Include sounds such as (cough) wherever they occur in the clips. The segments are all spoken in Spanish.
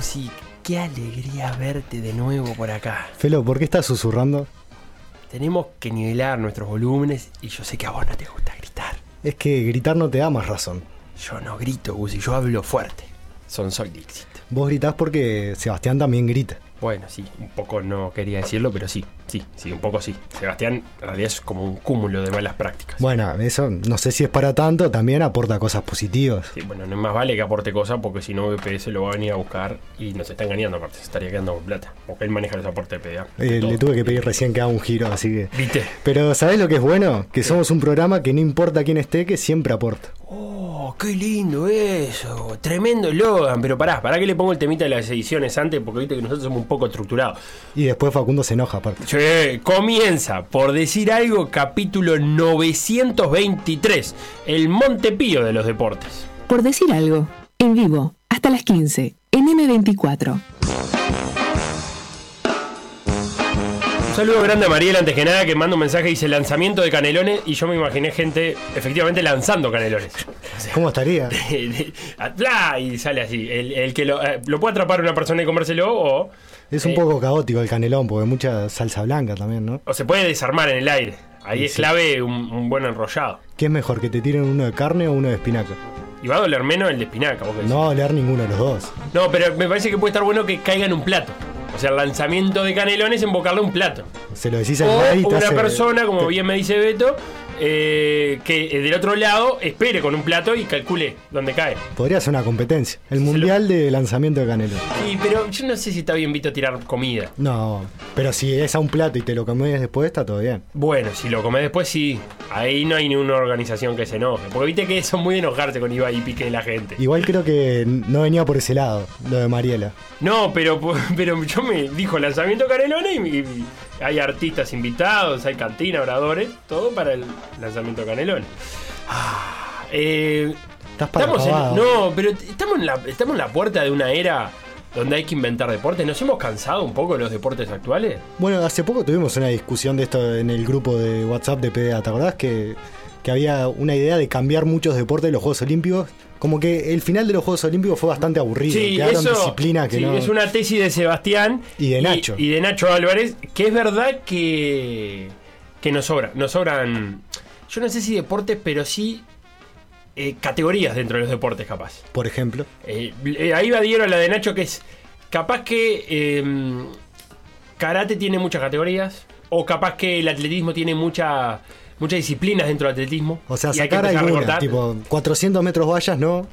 Gusi, qué alegría verte de nuevo por acá. Felo, ¿por qué estás susurrando? Tenemos que nivelar nuestros volúmenes y yo sé que a vos no te gusta gritar. Es que gritar no te da más razón. Yo no grito, Gusi, yo hablo fuerte. Son Soy Dixit. Vos gritás porque Sebastián también grita. Bueno, sí, un poco no quería decirlo, pero sí, sí, sí, un poco sí. Sebastián en realidad es como un cúmulo de malas prácticas. Bueno, eso no sé si es para tanto, también aporta cosas positivas. Sí, bueno, no es más vale que aporte cosas porque si no BPS lo va a venir a buscar y nos está engañando aparte, se estaría quedando con plata. Porque él maneja los aportes de PDA. Eh, le tuve que pedir recién que haga un giro, así que... ¿Viste? Pero ¿sabés lo que es bueno? Que somos un programa que no importa quién esté, que siempre aporta. Oh, qué lindo eso. Tremendo Logan. Pero pará, pará que le pongo el temita de las ediciones antes porque viste que nosotros somos un poco estructurados. Y después Facundo se enoja aparte. Che, comienza, por decir algo, capítulo 923. El Montepío de los deportes. Por decir algo, en vivo, hasta las 15, en M24. Un saludo grande a Mariela antes que nada que manda un mensaje y dice lanzamiento de canelones y yo me imaginé gente efectivamente lanzando canelones. ¿Cómo estaría? (laughs) Y sale así. El, el que lo, eh, lo puede atrapar una persona y comérselo o, Es un Eh. poco caótico el canelón, porque mucha salsa blanca también, ¿no? o se puede desarmar en el aire. Ahí es clave un, un buen enrollado. ¿Qué es mejor, que te tiren uno de carne o uno de espinaca? Y va a doler menos el de espinaca. ¿vos? No va a oler ninguno de los dos. No, pero me parece que puede estar bueno que caiga en un plato. O sea, el lanzamiento de canelones embocarle un plato. Se lo decís te una hace- persona, como te- bien me dice Beto, eh, que eh, del otro lado espere con un plato y calcule dónde cae. Podría ser una competencia. El mundial de lanzamiento de canelón. Sí, pero yo no sé si está bien visto tirar comida. No, pero si es a un plato y te lo comes después, está todo bien. Bueno, si lo comes después, sí. Ahí no hay ninguna organización que se enoje. Porque viste que son muy enojarse con Ibai y Pique de la gente. Igual creo que no venía por ese lado, lo de Mariela. No, pero, (laughs) pero yo me dijo lanzamiento Canelones y, y hay artistas invitados, hay cantina, oradores, todo para el lanzamiento Canelones. Ah, eh, estamos en, no, pero estamos en, la, estamos en la puerta de una era donde hay que inventar deportes. ¿Nos hemos cansado un poco de los deportes actuales? Bueno, hace poco tuvimos una discusión de esto en el grupo de WhatsApp de PDA, ¿te acordás? Que, que había una idea de cambiar muchos deportes de los Juegos Olímpicos. Como que el final de los Juegos Olímpicos fue bastante aburrido. Quedaron disciplinas que sí, no. es una tesis de Sebastián Y de Nacho. y, de Nacho Álvarez, que es verdad que, que nos sobra. Nos sobran, yo no sé si deportes, pero sí eh, categorías dentro de los deportes, capaz. Por ejemplo. Eh, eh, ahí va Diego la de Nacho, que es capaz que eh, karate tiene muchas categorías, o capaz que el atletismo tiene mucha, muchas disciplinas dentro del atletismo. O sea, hay que sacar alguna, recortar. tipo 400 metros vallas, ¿no?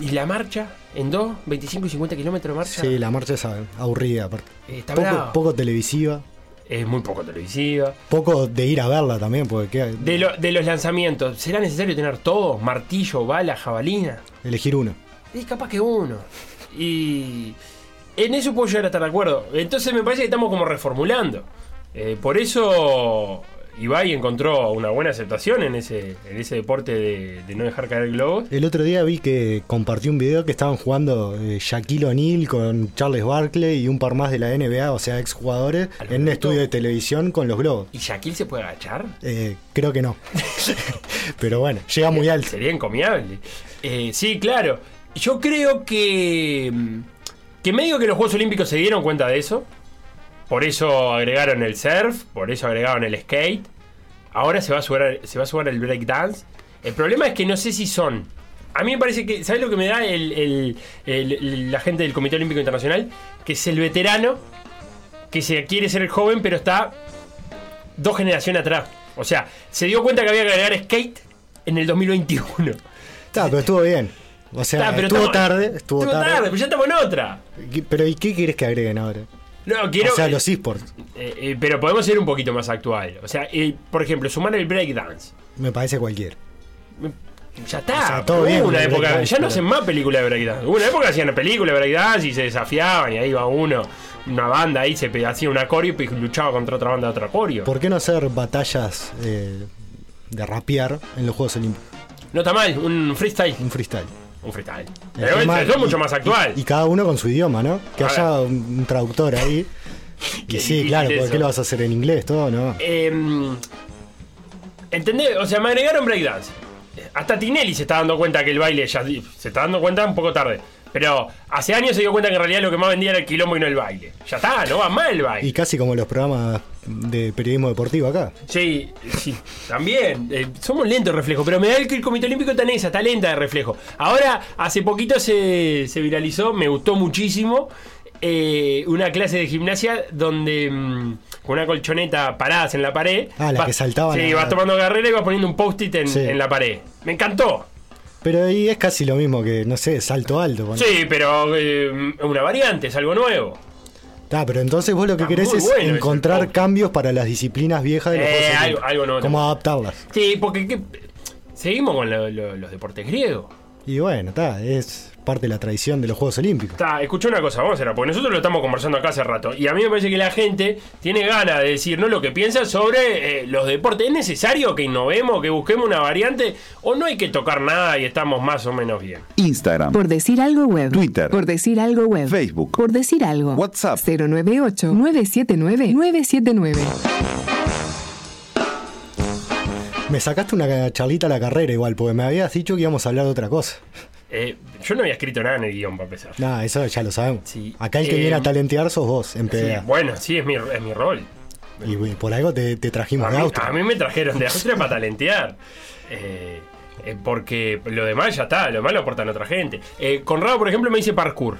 ¿Y la marcha? ¿En dos? ¿25 y 50 kilómetros de marcha? Sí, la marcha es aburrida, aparte. Eh, Está Poco, poco televisiva, Es muy poco televisiva. poco de ir a verla también, porque ¿qué? De, lo- de los lanzamientos, ¿será necesario tener todo? Martillo, bala, jabalina. elegir uno. Y capaz que uno. Y en eso puedo llegar a estar de acuerdo. Entonces me parece que estamos como reformulando. Eh, por eso Ibai encontró una buena aceptación en ese, en ese deporte de, de no dejar caer el globo. El otro día vi que compartió un video que estaban jugando eh, Shaquille O'Neal con Charles Barkley y un par más de la NBA, o sea, exjugadores, ¿A lo en un estudio de televisión con los globos. ¿Y Shaquille se puede agachar? Eh, creo que no. (laughs) Pero bueno, llega muy alto. Sería encomiable. Eh, sí, claro. Yo creo que. mm, Que medio que los Juegos Olímpicos se dieron cuenta de eso. Por eso agregaron el surf, por eso agregaron el skate. Ahora se va a sumar, se va a el breakdance. El problema es que no sé si son. A mí me parece que. ¿Sabes lo que me da el, el- el- el- la gente del Comité Olímpico Internacional? Que es el veterano que se quiere ser el joven, pero está dos generaciones atrás. O sea, se dio cuenta que había que agregar skate en el 2021. Está, pero estuvo bien. O sea, pero estuvo estamos- tarde, estuvo, tarde. pero ya estamos en otra. ¿Qué- Pero ¿y qué quieres que agreguen ahora? No, quiero. o sea, los esports. eh, eh, pero podemos ser un poquito más actual. O sea, eh, por ejemplo, sumar el breakdance. Me parece cualquier. Ya está. O sea, todo Hubo bien con una época. Ya no pero- hacen más películas de breakdance. Hubo una época hacían una película de breakdance y se desafiaban y ahí iba uno, una banda ahí, se hacía una coreo y luchaba contra otra banda de otra coreo. ¿Por qué no hacer batallas eh, de rapear en los Juegos Olímpicos? No está mal, un freestyle. Un freestyle. Un freestyle. Pero eso es mucho más actual. Y, y cada uno con su idioma, ¿no? Que haya un, traductor ahí. (laughs) Y sí, claro, ¿por eso. qué lo vas a hacer en inglés todo, no? Em, ¿Entendés? O sea, me agregaron breakdance. Hasta Tinelli se está dando cuenta que el baile ya se está dando cuenta un poco tarde. Pero hace años se dio cuenta que en realidad lo que más vendía era el quilombo y no el baile. Ya está, no va mal el baile. Y casi como los programas de periodismo deportivo acá. Sí, sí, también. Eh, somos lentos de reflejo, pero me da el que el Comité Olímpico está en esa, está lenta de reflejo. Ahora, hace poquito se, se viralizó, me gustó muchísimo. eh, una clase de gimnasia donde mm, con una colchoneta paradas en la pared. Ah, la vas- que saltaban Sí, vas tomando carrera y vas poniendo un post-it en, Sí. en la pared. Me encantó. Pero ahí es casi lo mismo que, no sé, salto alto. Sí, pero eh, una variante, es algo nuevo. Ah, pero entonces vos lo que Está querés es bueno encontrar cambios para las disciplinas viejas de los Eh, algo- algo nuevo Cómo adaptarlas. Sí, porque ¿qué? seguimos con lo- lo- los deportes griegos. Y bueno, está, es parte de la tradición de los Juegos Olímpicos. Está, escucha una cosa, vamos a hacer, porque nosotros lo estamos conversando acá hace rato. Y a mí me parece que la gente tiene ganas de decirnos lo que piensa sobre eh, los deportes. ¿Es necesario que innovemos, que busquemos una variante? ¿O no hay que tocar nada y estamos más o menos bien? Instagram, Por decir algo web. Twitter. Por decir algo web. Facebook. Por decir algo. WhatsApp. 098-979-979. Me sacaste una charlita a la carrera igual, porque me habías dicho que íbamos a hablar de otra cosa. Eh, yo no había escrito nada en el guion para empezar. Nada, eso ya lo sabemos. Sí. Acá el que Eh, viene a talentear sos vos, en Sí, PDA. bueno, sí, es mi, es mi rol. Y por algo te, te trajimos A de mí, Austria. a mí me trajeron de Austria para talentear. Eh, eh, porque lo demás ya está, lo demás lo aportan otra gente. Conrado, por ejemplo, me dice parkour.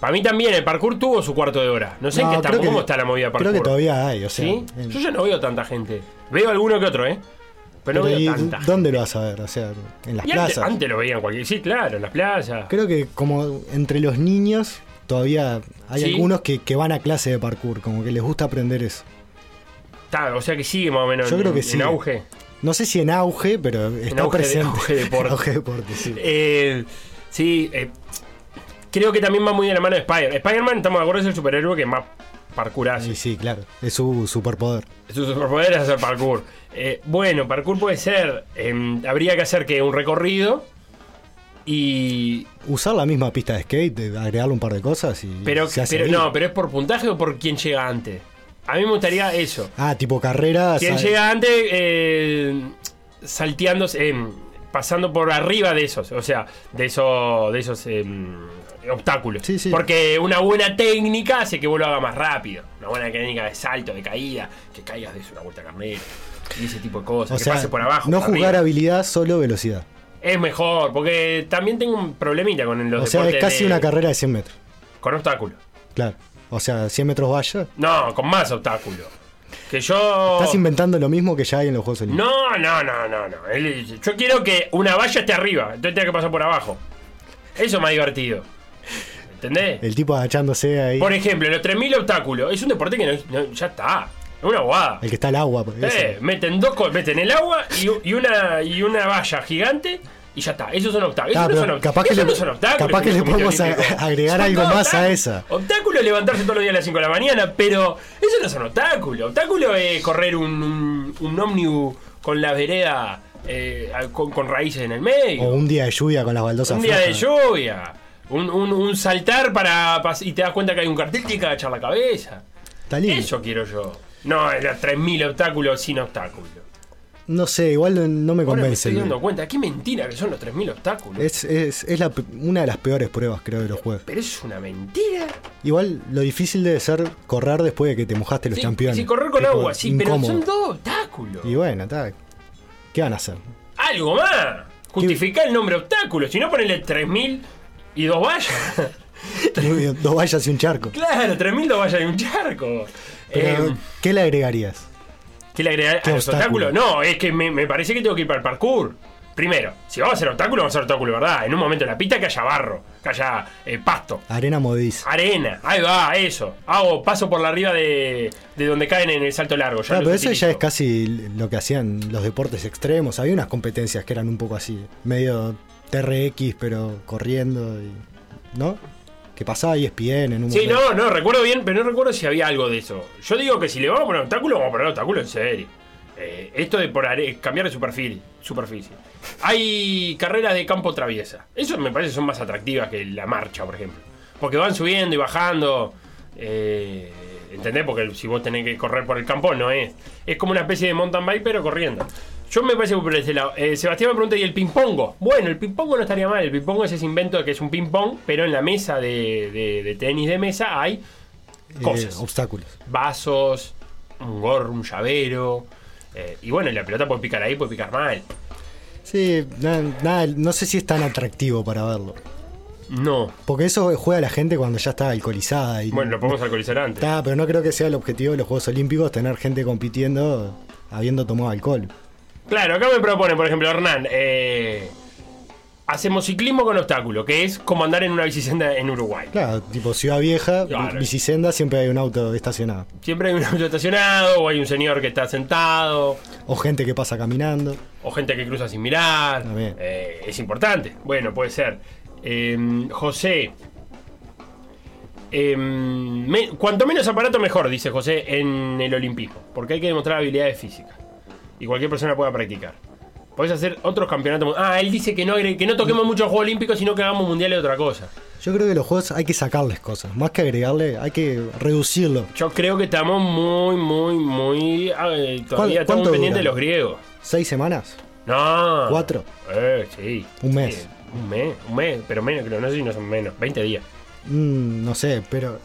Para mí también, el parkour tuvo su cuarto de hora. No sé en qué está, cómo está la movida parkour. Creo que todavía hay, o sea. Yo ya no veo tanta gente. Veo alguno que otro, ¿eh? Pero no pero ¿y veo tanta. ¿Dónde lo vas a ver? O sea, en las Y plazas. antes lo veían cualquier. Sí, claro, en las playas. Creo que como entre los niños todavía hay Sí. algunos que, que van a clase de parkour, como que les gusta aprender eso. Está, o sea que sigue más o menos Yo en, creo que en auge. No sé si en auge, pero está auge de- presente. auge (laughs) deporte. Auge deporte, sí. Eh, sí, eh, creo que también va muy de la mano de Spider. Spider-Man, estamos de acuerdo, es el superhéroe que más parkour hace. Sí, sí, claro. Es su superpoder. Su superpoder es hacer parkour. Eh, bueno, parkour puede ser. em, habría que hacer que un recorrido. Y. Usar la misma pista de skate, agregarle un par de cosas y Pero, se hace pero ahí. no, pero es por puntaje o por quién llega antes. A mí me gustaría eso. Ah, tipo carrera. Quien sa- llega antes eh, salteando, em, pasando por arriba de esos, o sea, de esos, de esos em, obstáculos. Sí, sí. Porque una buena técnica hace que vos lo hagas más rápido. Una buena técnica de salto, de caída, que caigas de una vuelta carnera y ese tipo de cosas, O que sea, pase por abajo. no jugar arriba. habilidad, solo velocidad. Es mejor, porque también tengo un problemita con los O sea, es casi de- una carrera de 100 metros. con obstáculos. Claro. O sea, 100 metros valla. No, con más obstáculos. Que yo. Estás inventando lo mismo que ya hay en los Juegos Olímpicos. No, no, no, no, no. Yo quiero que una valla esté arriba, entonces tenga que pasar por abajo. Eso es más divertido. ¿Entendés? El tipo agachándose ahí. Por ejemplo, los 3000 obstáculos. Es un deporte que no, no- ya está. Es una guada. El que está al agua. pues, Eh, meten dos meten el agua y, y una y una valla gigante y ya está. Esos son obstáculos. Ah, Esos no son, capaz que le- son obstáculos. capaz que le podemos agregar Son algo más a esa. Obstáculo es levantarse todos los días a las 5 de la mañana, pero eso no son obstáculos. Obstáculo es correr un, un, un ómnibus con la vereda eh, con, con raíces en el medio. O un día de lluvia con las baldosas Un día de lluvia. Un, un- un saltar para y te das cuenta que hay un cartel y te agachar la cabeza. Está lindo. Eso quiero yo. No, era 3.000 obstáculos sin obstáculos. No sé, igual no- no me Ahora me convence. estoy dando cuenta. Qué mentira que son los 3.000 obstáculos. Es, es, es la una de las peores pruebas, creo, de los juegos. Pero es una mentira. Igual lo difícil debe ser correr después de que te mojaste los Sí, campeones. sí, correr con agua, sí, pero son dos obstáculos. Y bueno, está. ¿Qué van a hacer? Algo más. Justificar el nombre obstáculo. Si no, ponele 3.000 y dos vallas. (laughs) Dos vallas y un charco. claro, 3.000 dos vallas y un charco. Pero, Eh, ¿Qué le agregarías? ¿Qué le agregar ¿Qué a los obstáculo? No, es que me, me parece que tengo que ir para el parkour. Primero, si vamos a hacer obstáculo, vamos a hacer obstáculo, ¿verdad? En un momento en la pista que haya barro, que haya eh, pasto, Arena Modiz. arena. Ahí va, eso. Hago paso por la arriba de, de donde caen en el salto largo. Ya Claro, pero eso ya es casi lo que hacían los deportes extremos. Había unas competencias que eran un poco así, medio TRX, pero corriendo. Y, ¿No? Que pasaba ESPN en un Sí, momento. no, no, recuerdo bien, pero no recuerdo si había algo de eso. Yo digo que si le vamos a poner obstáculo, vamos a poner obstáculo en serio. Eh, esto de por are- cambiar de superficie, superficie. Hay carreras de campo traviesa. Eso me parece son más atractivas que la marcha, por ejemplo. Porque van subiendo y bajando. Eh, ¿Entendés? Porque si vos tenés que correr por el campo, no es. Es como una especie de mountain bike, pero corriendo. Yo me parece por ese lado. Eh, Sebastián me pregunta, ¿y el ping-pongo? Bueno, el ping-pongo no estaría mal. El ping-pongo es ese invento que es un ping-pong, pero en la mesa de, de- de tenis de mesa hay Eh, cosas. obstáculos. vasos, un gorro, un llavero. eh, y bueno, la pelota puede picar ahí, puede picar mal. Sí, nada, nada, no sé si es tan atractivo para verlo. No. Porque eso juega la gente cuando ya está alcoholizada. Y Bueno, lo podemos alcoholizar antes. Está, pero no creo que sea el objetivo de los Juegos Olímpicos tener gente compitiendo habiendo tomado alcohol. Claro, acá me propone, por ejemplo, Hernán, eh, hacemos ciclismo con obstáculo, que es como andar en una bicicenda en Uruguay. Claro, tipo Ciudad Vieja, Claro. bicisenda, siempre hay un auto estacionado. Siempre hay un auto estacionado, o hay un señor que está sentado, O gente que pasa caminando. o gente que cruza sin mirar. Eh, es importante. Bueno, puede ser. Eh, José. eh, me- cuanto menos aparato mejor, dice José, en el olimpismo. Porque hay que demostrar habilidades físicas. Y cualquier persona pueda practicar. Podés hacer otros campeonatos. Ah, él dice que no, que no toquemos muchos Juegos Olímpicos, sino que hagamos mundiales de otra cosa. Yo creo que los juegos hay que sacarles cosas. Más que agregarle, hay que reducirlo. Yo creo que estamos muy, muy, muy. eh, todavía estamos pendientes de los griegos. ¿Seis semanas? No. ¿Cuatro? Eh, sí. Un mes. Sí, un mes, un mes, pero menos, creo, no sé si no son menos, 20 días. Mm, no sé, pero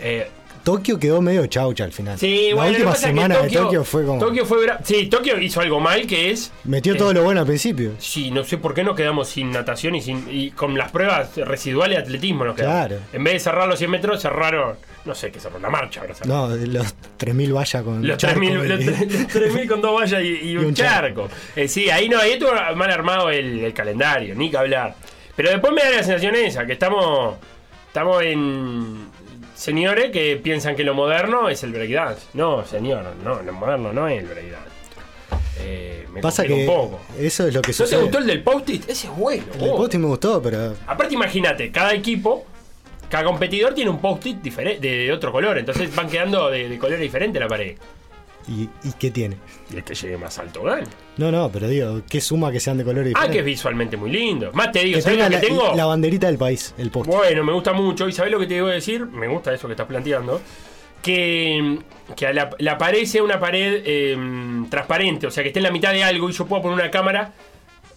Eh, Tokio quedó medio chaucha al final. sí, La bueno, última semana de Tokio fue como. Tokio fue Sí, Tokio hizo algo mal que es. Metió eh, todo lo bueno al principio. Sí, no sé por qué nos quedamos sin natación y sin y con las pruebas residuales de atletismo nos quedamos. Claro. En vez de cerrar los 100 metros, cerraron. No sé qué cerró la marcha ahora. No, los 3.000 vallas con. Los charco 3.000 y- los tre- los 3.000 con dos vallas y, y (laughs) Y un charco. Eh, sí, ahí no, ahí estuvo mal armado el, el calendario, ni que hablar. Pero después me da la sensación esa, que estamos, estamos en señores que piensan que lo moderno es el breakdance. No, señor, no, lo moderno no es el breakdance. Eh, me Pasa que un poco. eso es lo que ¿No te sucede. gustó el del post-it? Ese es bueno. El de vos. Posti me gustó, pero. Aparte, imagínate, cada equipo, cada competidor tiene un post-it diferente, de, otro color. Entonces van quedando de, de color diferente la pared. ¿Y, y qué tiene? Y el que llegue más alto gana. No, no, pero digo, ¿qué suma que sean de color Ah, diferente? que es visualmente muy lindo. Más te digo, que ¿sabes lo que la, tengo? la banderita del país, el post. Bueno, me gusta mucho. ¿Y sabes lo que te debo decir? Me gusta eso que estás planteando. Que, que a la, la pared sea una pared eh, transparente, o sea, que esté en la mitad de algo y yo puedo poner una cámara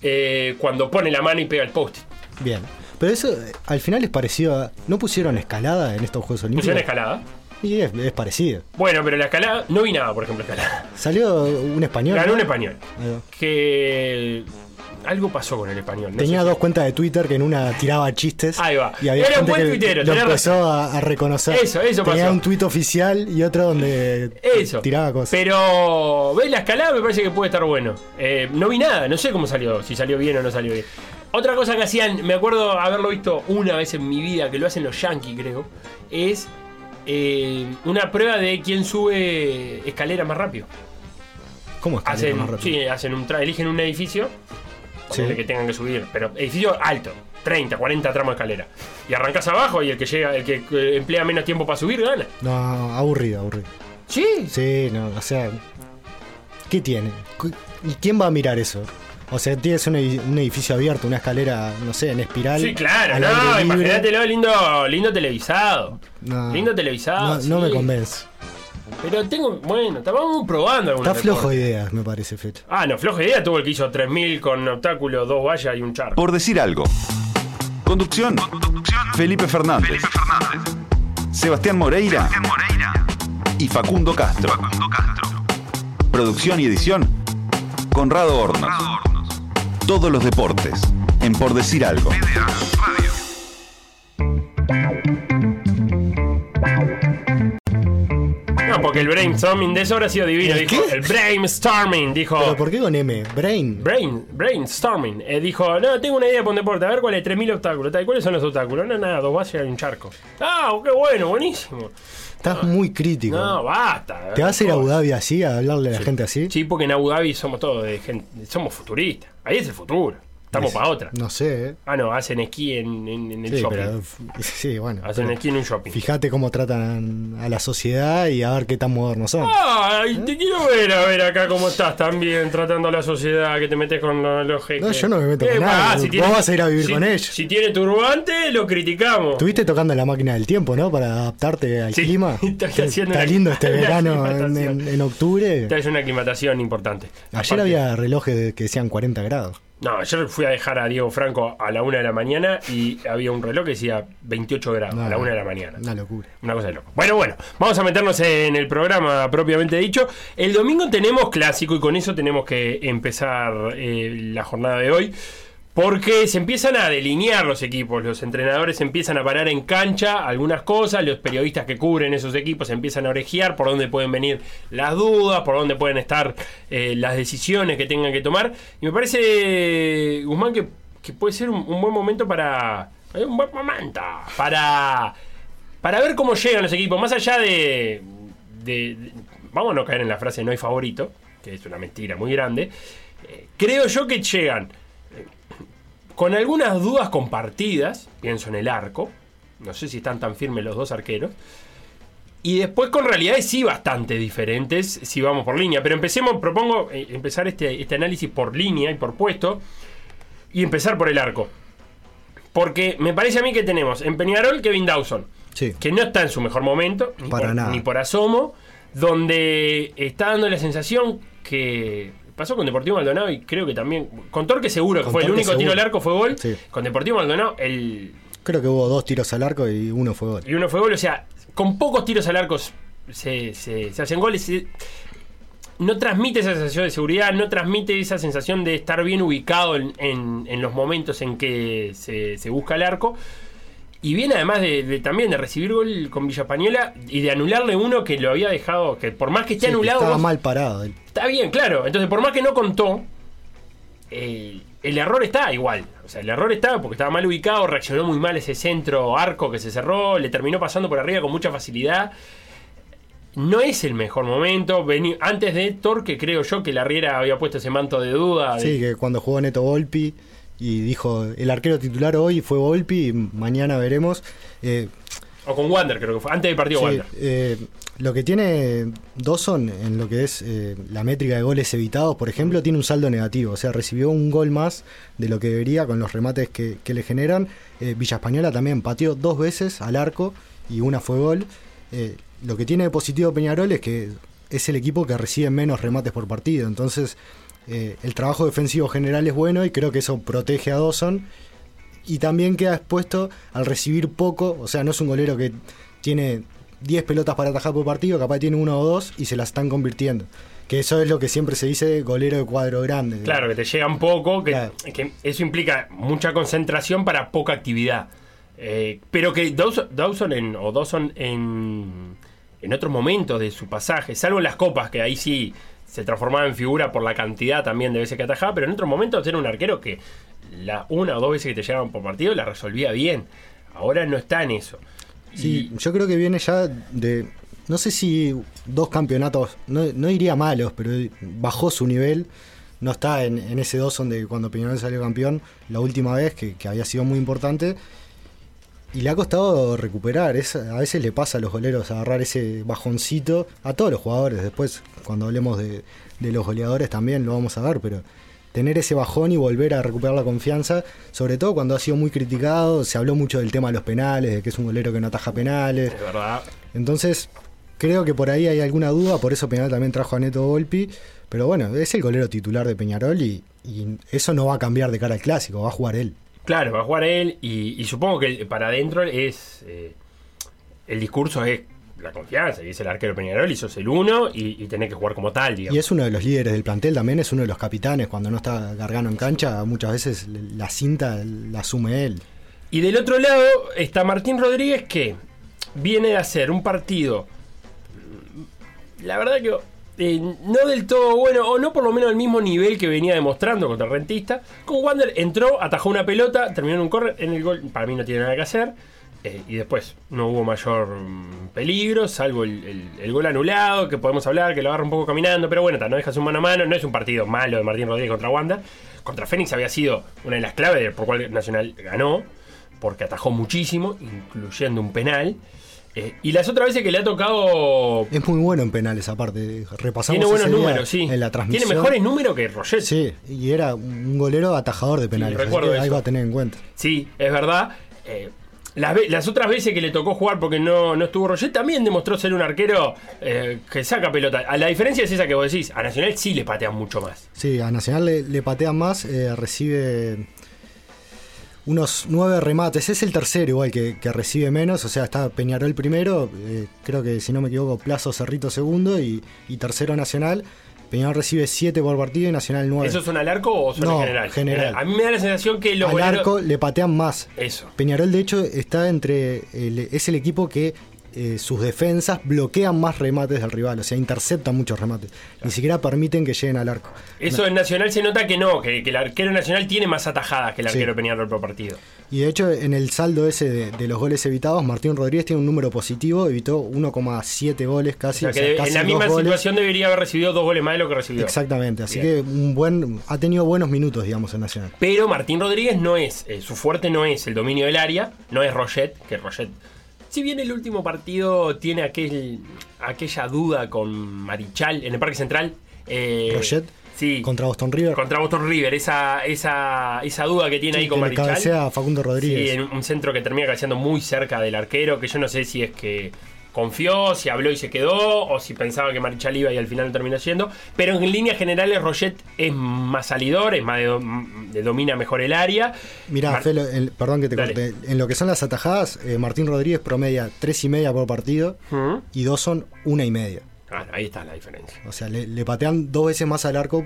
eh, cuando pone la mano y pega el post. Bien. Pero eso eh, al final es parecido a. ¿No pusieron escalada en estos Juegos Olímpicos? Pusieron escalada. Y es, es parecido. Bueno, pero la escalada, no vi nada, por ejemplo, escalada. (laughs) Salió un español. Ganó ¿no? un español. Que algo pasó con el español. no Tenía dos cuentas de Twitter que en una tiraba chistes. Ahí va. Y había Era un buen que tuitero, lo empezó a, a reconocer. Eso, eso Tenía pasó. un tuit oficial y otro donde Eso. tiraba cosas. Pero, ¿ves la escalada? Me parece que puede estar bueno. Eh, no vi nada, no sé cómo salió, si salió bien o no salió bien. Otra cosa que hacían, me acuerdo haberlo visto una vez en mi vida, que lo hacen los yankees, creo, es eh, una prueba de quién sube escalera más rápido. ¿Cómo es que Hacen, más rápido? sí, hacen un tra- eligen un edificio, Sí. que tengan que subir, pero edificio alto, 30, 40 tramos de escalera. Y arrancas abajo y el que llega, el que eh, emplea menos tiempo para subir gana. No, aburrido, aburrido. Sí, Sí, no, o sea. ¿Qué tiene? ¿Y quién va a mirar eso? O sea, tienes un, edi- un edificio abierto, una escalera, no sé, en espiral. Sí, claro, no, imagínatelo lindo, lindo televisado. No, Lindo televisado. no, me convence. Pero tengo, bueno, estábamos probando algunos Está flojo de ideas, me parece, Fecha. Ah, no, flojo de idea tuvo el que hizo 3000 con obstáculos, dos vallas y un charco. Por decir algo. Conducción. Felipe Fernández. Sebastián Moreira. Y Facundo Castro. Producción y edición. Conrado Hornos. Todos los deportes. En Por decir algo. No, porque el brainstorming de eso habrá sido divino. ¿El dijo, qué? el brainstorming, dijo. ¿Pero por qué con M? Brain. Brain, brainstorming. Eh, dijo, no, tengo una idea para un deporte. A ver cuál es, 3000 obstáculos. tal, ¿Cuáles son los obstáculos? No, nada, dos vallas y un charco. Ah, qué bueno, buenísimo. Estás muy crítico. No, basta. ¿Te vas a ir a Abu Dhabi así, a hablarle a la gente así? Sí, porque en Abu Dhabi somos todos de gente, somos futuristas. Ahí es el futuro. Estamos para otra. No sé, ¿eh? Ah, no, hacen esquí en, en- en el Sí, shopping. pero, (laughs) sí, bueno. hacen esquí en un shopping. Fíjate cómo tratan a la sociedad y a ver qué tan modernos son. Ay, te quiero ver a ver acá cómo estás también tratando a la sociedad, que te metes con los, jeques. No, yo no me meto con Eh, nadie. ah, si Vos tiene- vas a ir a vivir si- con ellos. Si tiene turbante, lo criticamos. Estuviste tocando la máquina del tiempo, ¿no? Para adaptarte al Sí, clima. (laughs) Está una- lindo este (laughs) verano en, octubre. Esta es una aclimatación importante. Ayer Aparte- había relojes que decían 40 grados. No, ayer fui a dejar a Diego Franco a la una de la mañana y había un reloj que decía 28 grados a la una de la mañana. Una locura. Una cosa de loco. Bueno, bueno, vamos a meternos en el programa propiamente dicho. El domingo tenemos clásico y con eso tenemos que empezar eh, la jornada de hoy. Porque se empiezan a delinear los equipos, los entrenadores empiezan a parar en cancha algunas cosas, los periodistas que cubren esos equipos empiezan a orejear por dónde pueden venir las dudas, por dónde pueden estar eh, las decisiones que tengan que tomar. Y me parece, Guzmán, que, puede ser un, buen momento para... eh, Un buen momento para para ver cómo llegan los equipos, más allá de, de- vamos a no caer en la frase no hay favorito, que es una mentira muy grande, eh, creo yo que llegan con algunas dudas compartidas, pienso en el arco, no sé si están tan firmes los dos arqueros, y después con realidades sí bastante diferentes si vamos por línea, pero empecemos, propongo eh, empezar este, este análisis por línea y por puesto, y empezar por el arco. Porque me parece a mí que tenemos en Peñarol Kevin Dawson, Sí. que no está en su mejor momento, ni, Para por, nada. ni por asomo, donde está dando la sensación que pasó con Deportivo Maldonado y creo que también, con Torque seguro, que Con fue el único tiro al arco fue gol, Sí. con Deportivo Maldonado el, Creo que hubo dos tiros al arco y uno fue gol. y uno fue gol, o sea, con pocos tiros al arco se, se- se hacen goles. se- no transmite esa sensación de seguridad, no transmite esa sensación de estar bien ubicado en, en- en los momentos en que se, se busca el arco. Y viene además de, de- también de recibir gol con Villa Española y de anularle uno que lo había dejado, que por más que esté Sí, que anulado, estaba vos- mal parado. él. Está bien, claro. Entonces, por más que no contó, eh, el error está igual. O sea, el error está porque estaba mal ubicado, reaccionó muy mal ese centro arco que se cerró, le terminó pasando por arriba con mucha facilidad. No es el mejor momento. Vení- antes de Torque, creo yo que la Riera había puesto ese manto de duda. de- Sí, que cuando jugó Neto Volpi y dijo el arquero titular hoy fue Volpi y mañana veremos. Eh, O con Wander, creo que fue. Antes del partido sí, Wander. eh, lo que tiene Dawson en lo que es eh, la métrica de goles evitados, por ejemplo, tiene un saldo negativo. O sea, recibió un gol más de lo que debería con los remates que, que le generan. Eh, Villa Española también pateó dos veces al arco y una fue gol. Eh, lo que tiene de positivo Peñarol es que es el equipo que recibe menos remates por partido. Entonces, eh, el trabajo defensivo general es bueno y creo que eso protege a Dawson. Y también queda expuesto al recibir poco. O sea, no es un golero que tiene 10 pelotas para atajar por partido, capaz tiene uno o dos y se las están convirtiendo. Que eso es lo que siempre se dice golero de cuadro grande. Claro, que te llegan poco, que, Claro. que eso implica mucha concentración para poca actividad. Eh, pero que Dawson, Dawson en, o Dawson en, en otros momentos de su pasaje, salvo en las copas, que ahí sí se transformaba en figura por la cantidad también de veces que atajaba, pero en otros momentos era un arquero que la una o dos veces que te llegaban por partido la resolvía bien. Ahora no está en eso. Sí, yo creo que viene ya de. No sé si dos campeonatos, no, no diría malos, pero bajó su nivel. No está en, en ese Dawson de cuando Peñarol salió campeón la última vez, que, que había sido muy importante. Y le ha costado recuperar. Es, a veces le pasa a los goleros agarrar ese bajoncito. A todos los jugadores. Después, cuando hablemos de, de los goleadores, también lo vamos a ver. Pero tener ese bajón y volver a recuperar la confianza, sobre todo cuando ha sido muy criticado. Se habló mucho del tema de los penales, de que es un golero que no ataja penales. Es verdad. Entonces, creo que por ahí hay alguna duda, por eso Peñarol también trajo a Neto Volpi. Pero bueno, es el golero titular de Peñarol y, y eso no va a cambiar de cara al clásico, va a jugar él. Claro, va a jugar él y, y supongo que para adentro es. eh, el discurso es la confianza, y es el arquero Peñarol y sos el uno y, y tenés que jugar como tal, digamos. Y es uno de los líderes del plantel también, es uno de los capitanes. Cuando no está Gargano en cancha, muchas veces la cinta la asume él. Y del otro lado está Martín Rodríguez que viene de hacer un partido, la verdad que eh, no del todo bueno, o no por lo menos al mismo nivel que venía demostrando contra el Rentista. Con Wander entró, atajó una pelota, terminó en un corner, en el gol, para mí no tiene nada que hacer. Eh, y después no hubo mayor mm, peligro, salvo el, gol anulado, que podemos hablar, que lo agarra un poco caminando, pero bueno, no dejas un mano a mano, no es un partido malo de Martín Rodríguez contra Wanda. Contra Fénix había sido una de las claves por cual Nacional ganó, porque atajó muchísimo, incluyendo un penal. Eh, y las otras veces que le ha tocado... Es muy bueno en penales, aparte. Repasamos Tiene buenos números, sí. en la transmisión. Tiene mejores números que Roger. Sí, y era un golero atajador de penales. recuerdo ahí va a tener en cuenta. Sí, es verdad. Eh, las, las otras veces que le tocó jugar porque no, no estuvo Roger, también demostró ser un arquero eh, que saca pelota. A la diferencia es esa que vos decís, a Nacional sí le patean mucho más. Sí, a Nacional le, le patean más, eh, recibe unos nueve remates. Es el tercero igual que, que recibe menos, o sea, está Peñarol primero, eh, creo que si no me equivoco, Plazo Cerrito segundo y, y tercero Nacional. Peñarol recibe siete por partido y Nacional nueve. ¿Eso son al arco o son No, en general? general. A mí me da la sensación que los Al goleros- arco le patean más. Eso. Peñarol, de hecho, está entre. el- es el equipo que eh, sus defensas bloquean más remates del rival, o sea, interceptan muchos remates. Ni siquiera permiten que lleguen al arco. Eso en Nacional se nota que no, que, que el arquero Nacional tiene más atajadas que el Sí. arquero Peñarol por partido. Y de hecho, en el saldo ese de, de los goles evitados, Martín Rodríguez tiene un número positivo, evitó 1,7 goles O casi. o que sea, debe- casi en la misma goles. situación debería haber recibido dos goles más de lo que recibió. Exactamente, así Bien. que un buen ha tenido buenos minutos, digamos, en Nacional. Pero Martín Rodríguez no es, eh, su fuerte no es el dominio del área, no es Roget, que Roget, si bien el último partido tiene aquel, aquella duda con Marichal en el Parque Central. Eh, Roget, Sí, Contra Boston River. contra Boston River, esa, esa, esa duda que tiene Sí, ahí con que Marichal. Facundo Sí, Rodríguez. en un centro que termina cabeceando muy cerca del arquero, que yo no sé si es que confió, si habló y se quedó, o si pensaba que Marichal iba y al final terminó yendo. Pero en líneas generales, Roget es más salidor, es más de, domina mejor el área. Mirá, Mar- Felo, en- perdón que te Dale. corte. En lo que son las atajadas, eh, Martín Rodríguez promedia tres y media por partido y dos son una y media. Ah, ahí está la diferencia. O sea, le, le patean dos veces más al arco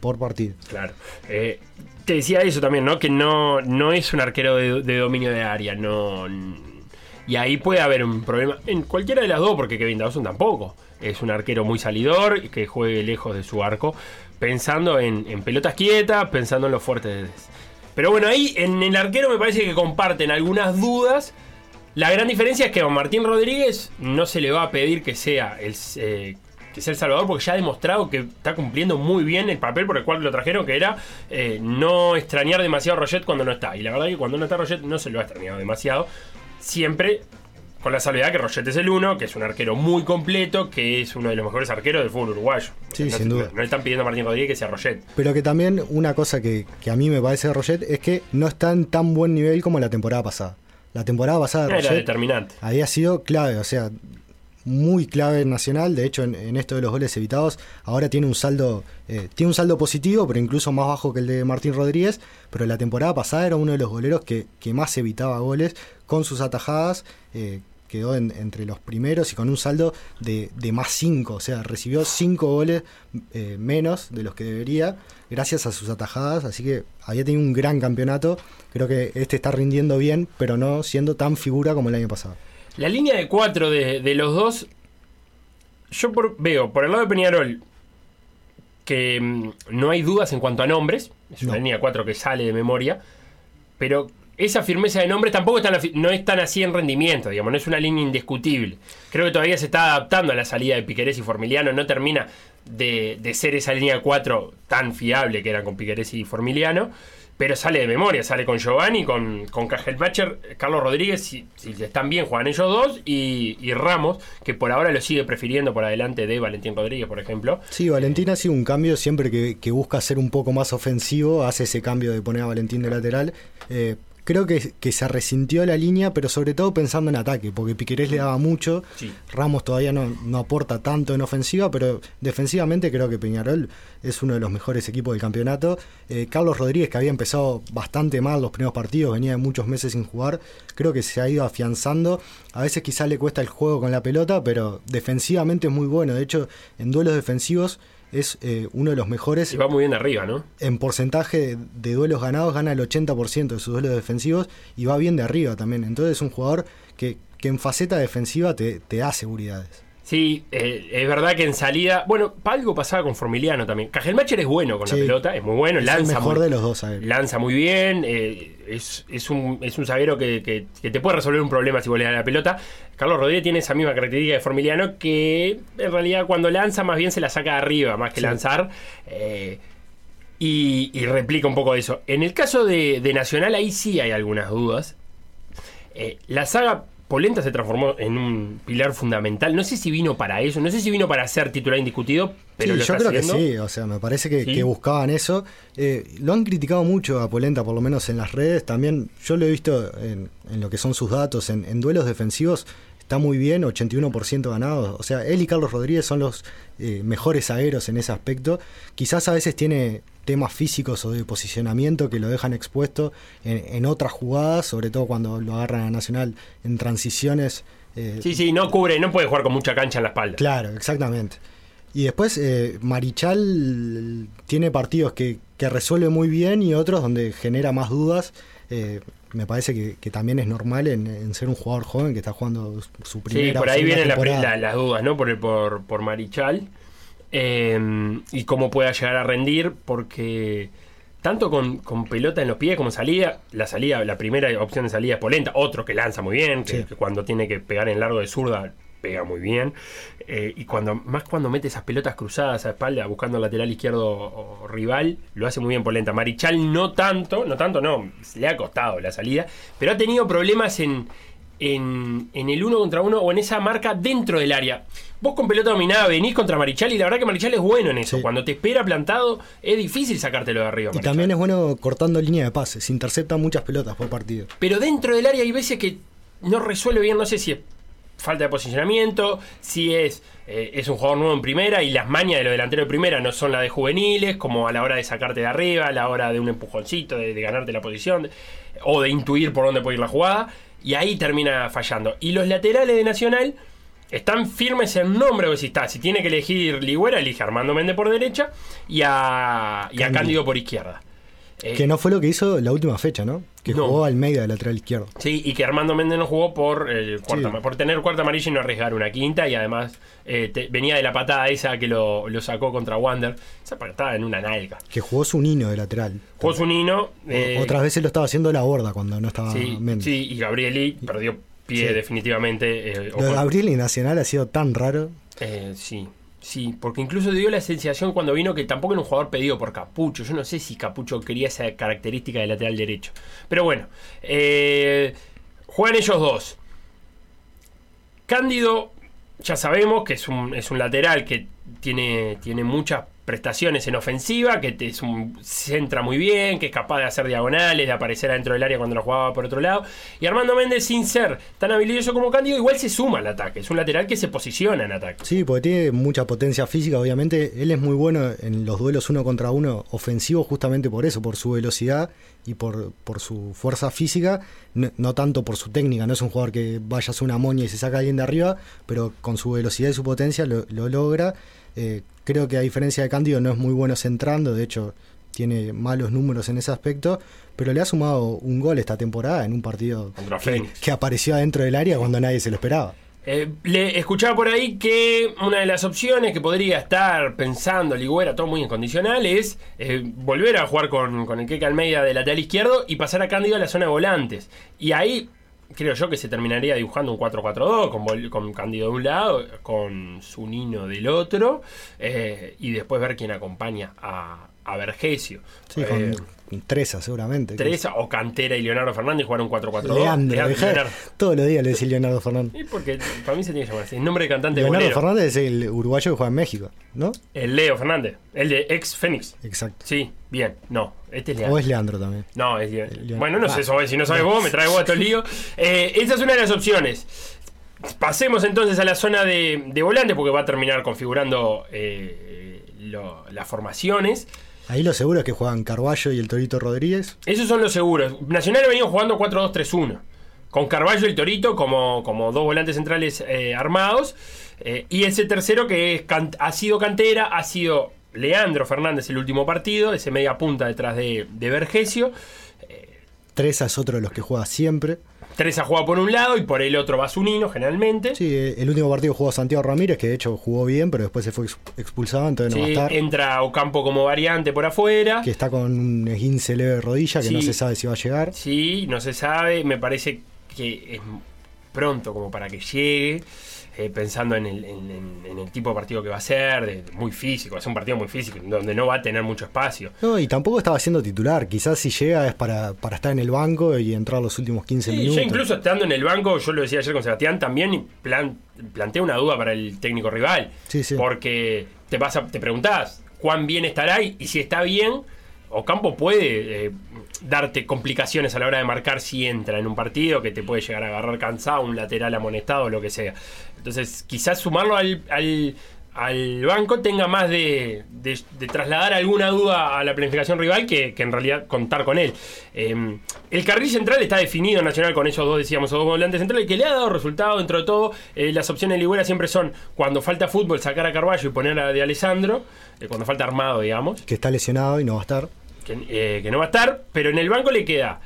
por partido. Claro. Eh, te decía eso también, ¿no? Que no, no es un arquero de, de dominio de área, no. Y ahí puede haber un problema en cualquiera de las dos, porque Kevin Dawson tampoco. Es un arquero muy salidor y que juegue lejos de su arco, pensando en, en pelotas quietas, pensando en los fuertes. Pero bueno, ahí en el arquero me parece que comparten algunas dudas. La gran diferencia es que a Martín Rodríguez no se le va a pedir que sea el, eh, que sea el Salvador, porque ya ha demostrado que está cumpliendo muy bien el papel por el cual lo trajeron, que era eh, no extrañar demasiado a Roget cuando no está. Y la verdad que cuando no está Roget no se lo ha extrañado demasiado. Siempre con la salvedad que Roget es el uno, que es un arquero muy completo, que es uno de los mejores arqueros del fútbol uruguayo. Sí, no, sin duda. No le están pidiendo a Martín Rodríguez que sea Roget. Pero que también una cosa que, que a mí me parece de Roget es que no está en tan buen nivel como la temporada pasada. La temporada pasada de Era determinante. había sido clave, o sea, muy clave en Nacional. De hecho, en, esto de los goles evitados, ahora tiene un saldo, eh, tiene un saldo positivo, pero incluso más bajo que el de Martín Rodríguez. Pero la temporada pasada era uno de los goleros que, que más evitaba goles con sus atajadas. eh, quedó en- entre los primeros y con un saldo de, de más 5, o sea, recibió 5 goles eh, menos de los que debería gracias a sus atajadas, así que había tenido un gran campeonato, creo que este está rindiendo bien, pero no siendo tan figura como el año pasado. La línea de cuatro de, de los dos, yo por- veo por el lado de Peñarol que mm, no hay dudas en cuanto a nombres, es una línea de cuatro que sale de memoria, pero esa firmeza de nombres tampoco está no es tan así en rendimiento, digamos, no es una línea indiscutible. Creo que todavía se está adaptando a la salida de Piquerés y Formiliano, no termina de, de ser esa línea de cuatro tan fiable que eran con Piquerés y Formiliano. Pero sale de memoria, sale con Giovanni, con, con Cajelbacher, Carlos Rodríguez, si, si están bien, juegan ellos dos, y, y Ramos, que por ahora lo sigue prefiriendo por adelante de Valentín Rodríguez, por ejemplo. Sí, Valentín ha sido un cambio siempre que, que busca ser un poco más ofensivo, hace ese cambio de poner a Valentín de lateral. Eh, creo que, que se resintió la línea, pero sobre todo pensando en ataque, porque Piquerés le daba mucho, Sí. Ramos todavía no, no aporta tanto en ofensiva, pero defensivamente creo que Peñarol es uno de los mejores equipos del campeonato. Eh, Carlos Rodríguez, que había empezado bastante mal los primeros partidos, venía de muchos meses sin jugar, creo que se ha ido afianzando. A veces quizás le cuesta el juego con la pelota, pero defensivamente es muy bueno. De hecho, en duelos defensivos es eh, uno de los mejores. Y va muy bien arriba, ¿no? En porcentaje de duelos ganados gana el 80% de sus duelos defensivos y va bien de arriba también. Entonces es un jugador que, que en faceta defensiva te, te da seguridades. Sí, eh, es verdad que en salida. Bueno, algo pasaba con Formiliano también. Cajelmacher es bueno con Sí. la pelota, es muy bueno, Es lanza. el mejor muy, de los dos, ¿sabes? lanza muy bien. eh, es, es un, es un zaguero que, que- que te puede resolver un problema si vos le das la pelota. Carlos Rodríguez tiene esa misma característica de Formiliano que en realidad cuando lanza más bien se la saca de arriba, más que Sí. lanzar. eh, y, y replica un poco eso. En el caso de, de Nacional, ahí sí hay algunas dudas. La saga Polenta se transformó en un pilar fundamental. No sé si vino para eso, no sé si vino para ser titular indiscutido, pero sí, lo yo está creo haciendo. que sí, o sea, me parece que, Sí. que buscaban eso. Eh, lo han criticado mucho a Polenta, por lo menos en las redes. También yo lo he visto en, en lo que son sus datos, en, en duelos defensivos. Está muy bien, 81% ganados. O sea, él y Carlos Rodríguez son los eh, mejores zagueros en ese aspecto. Quizás a veces tiene temas físicos o de posicionamiento que lo dejan expuesto en, en otras jugadas, sobre todo cuando lo agarran a Nacional en transiciones. eh, Sí, sí, no cubre, no puede jugar con mucha cancha en la espalda. Claro, exactamente. Y después eh, Marichal tiene partidos que, que resuelve muy bien y otros donde genera más dudas. Eh, me parece que, que también es normal en, en ser un jugador joven que está jugando su primera Sí, por ahí vienen la- las dudas, ¿no? Por, el- por, por Marichal. Eh, y cómo pueda llegar a rendir, porque tanto con, con pelota en los pies como salida, la salida, la primera opción de salida es Polenta, otro que lanza muy bien, que, Sí. que cuando tiene que pegar en largo de zurda, pega muy bien. Eh, y cuando más cuando mete esas pelotas cruzadas a espalda, buscando lateral izquierdo o, o rival, lo hace muy bien Polenta. Marichal no tanto, no tanto, no, le ha costado la salida, pero ha tenido problemas en, en, en el uno contra uno o en esa marca dentro del área. Vos con pelota dominada venís contra Marichal y la verdad que Marichal es bueno en eso. Sí. Cuando te espera plantado es difícil sacártelo de arriba. Y Marichal. también es bueno cortando línea de pases, intercepta muchas pelotas por partido. Pero dentro del área hay veces que no resuelve bien, no sé si es falta de posicionamiento, si es, eh, es un jugador nuevo en primera y las mañas de los delanteros de primera no son las de juveniles, como a la hora de sacarte de arriba, a la hora de un empujoncito, de, de ganarte la posición, de- o de intuir por dónde puede ir la jugada, y ahí termina fallando. Y los laterales de Nacional están firmes en nombre, o si está, si tiene que elegir Ligüera, elige a Armando Méndez por derecha y a, y a Cándido. Cándido por izquierda. Eh, Que no fue lo que hizo la última fecha, ¿no? Que No. jugó Almeida de lateral izquierdo. Sí, y que Armando Méndez no jugó por el cuarta, Sí. por tener cuarta amarilla y no arriesgar una quinta. Y además eh, te- venía de la patada esa que lo, lo sacó contra Wander. Esa patada en una nalga. Que jugó su nino de lateral. Jugó su nino. eh, Otras veces lo estaba haciendo la borda cuando no estaba sí, Méndez. sí, y Gabrieli perdió pie Sí. definitivamente. eh, Lo de ojo- Gabriel y Nacional ha sido tan raro. eh, sí, sí, porque incluso dio la sensación cuando vino que tampoco era un jugador pedido por Capucho. Yo no sé si Capucho quería esa característica de lateral derecho. Pero bueno, eh, juegan ellos dos. Cándido, ya sabemos que es un, es un lateral que tiene, tiene muchas prestaciones en ofensiva, que es un, centra muy bien, que es capaz de hacer diagonales, de aparecer adentro del área cuando lo jugaba por otro lado. Y Armando Méndez, sin ser tan habilidoso como Cándido, igual se suma al ataque. Es un lateral que se posiciona en ataque. Sí, porque tiene mucha potencia física, obviamente. Él es muy bueno en los duelos uno contra uno ofensivos justamente por eso, por su velocidad y por, por su fuerza física, no, tanto por su técnica. No es un jugador que vaya a una moña y se saca a alguien de arriba, pero con su velocidad y su potencia lo, lo logra. Eh, creo que a diferencia de Cándido no es muy bueno centrando, de hecho tiene malos números en ese aspecto, pero le ha sumado un gol esta temporada en un partido que, apareció adentro del área cuando nadie se lo esperaba. Eh, le escuchaba por ahí que una de las opciones que podría estar pensando Ligüera, todo muy incondicional, es eh, volver a jugar con, con el Keke Almeida de lateral izquierdo y pasar a Cándido a la zona de volantes. Y ahí creo yo que se terminaría dibujando un 4-4-2 con, con Cándido de un lado, con Zunino del otro, eh, y después ver quién acompaña a, a Vergesio. Sí, Eh, con Treza seguramente. Teresa o Cantera y Leonardo Fernández jugaron 4-4-2. Leandro, Leonardo. todos los días le decía Leonardo Fernández. Y porque para mí se tiene que llamar así. El nombre de cantante Leonardo bolero. Fernández es el uruguayo que juega en México, ¿no? El Leo Fernández. El de ex Fénix. Exacto. Sí, bien. No, este es Leandro. O es Leandro también. No, es Leandro. Bueno, no sé, Ah. eso, si no sabes vos, me traes vos a todo el lío. Eh, esa es una de las opciones. Pasemos entonces a la zona de, de volante, porque va a terminar configurando eh, lo- las formaciones. Ahí lo seguro es que juegan Carballo y el Torito Rodríguez. Esos son los seguros. Nacional ha venido jugando 4-2-3-1. Con Carballo y el Torito como, como dos volantes centrales eh, armados. Eh, y ese tercero que es ha sido cantera, ha sido Leandro Fernández el último partido, ese media punta detrás de, de Vergesio. Treza es otro de los que juega siempre. Teresa juega por un lado y por el otro va Zunino, generalmente. Sí, eh, el último partido jugó Santiago Ramírez, que de hecho jugó bien, pero después se fue ex- expulsado, entonces no va a estar. entra Ocampo como variante por afuera. Que está con un esguince leve de rodilla, que no se sabe si va a llegar. Sí, no se sabe. Me parece que es pronto como para que llegue. Eh, pensando en el, en- en- en el tipo de partido que va a ser, de muy físico, es un partido muy físico, donde no va a tener mucho espacio. No, y tampoco estaba siendo titular. Quizás si llega es para, para estar en el banco y entrar los últimos 15 Sí, minutos. yo incluso estando en el banco, yo lo decía ayer con Sebastián, también plan, planteé una duda para el técnico rival. Sí, sí. Porque te vas a, te preguntás cuán bien estará y, y si está bien, Ocampo puede eh, darte complicaciones a la hora de marcar si entra en un partido, que te puede llegar a agarrar cansado, un lateral amonestado lo que sea. Entonces, quizás sumarlo al, al banco tenga más de, de- de trasladar alguna duda a la planificación rival que, que en realidad contar con él. Eh, el carril central está definido Nacional con esos dos, decíamos, esos dos volantes centrales, que le ha dado resultado dentro de todo. Eh, las opciones de Ligüera siempre son, cuando falta fútbol, sacar a Carballo y poner a de Alessandro, eh, cuando falta armado, digamos Que está lesionado y no va a estar. que, eh, que no va a estar, pero en el banco le queda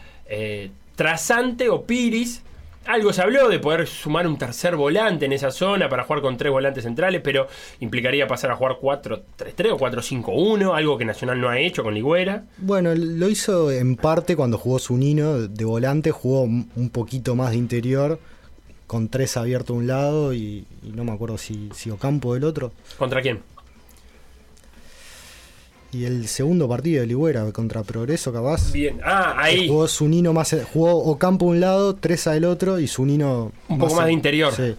Trasante o Piris. Algo se habló de poder sumar un tercer volante en esa zona para jugar con tres volantes centrales, pero implicaría pasar a jugar 4-3-3 o 4-5-1, algo que Nacional no ha hecho con Ligüera. Bueno, lo hizo en parte cuando jugó Zunino de volante, jugó un poquito más de interior, con tres abiertos a un lado y, y no me acuerdo si, si Ocampo del otro. ¿Contra quién? Y el segundo partido de Ligüera contra Progreso, capaz. Bien. Ah, ahí. Jugó Zunino más, jugó Ocampo a un lado, Treza del otro y Zunino Un poco más de interior. Sí.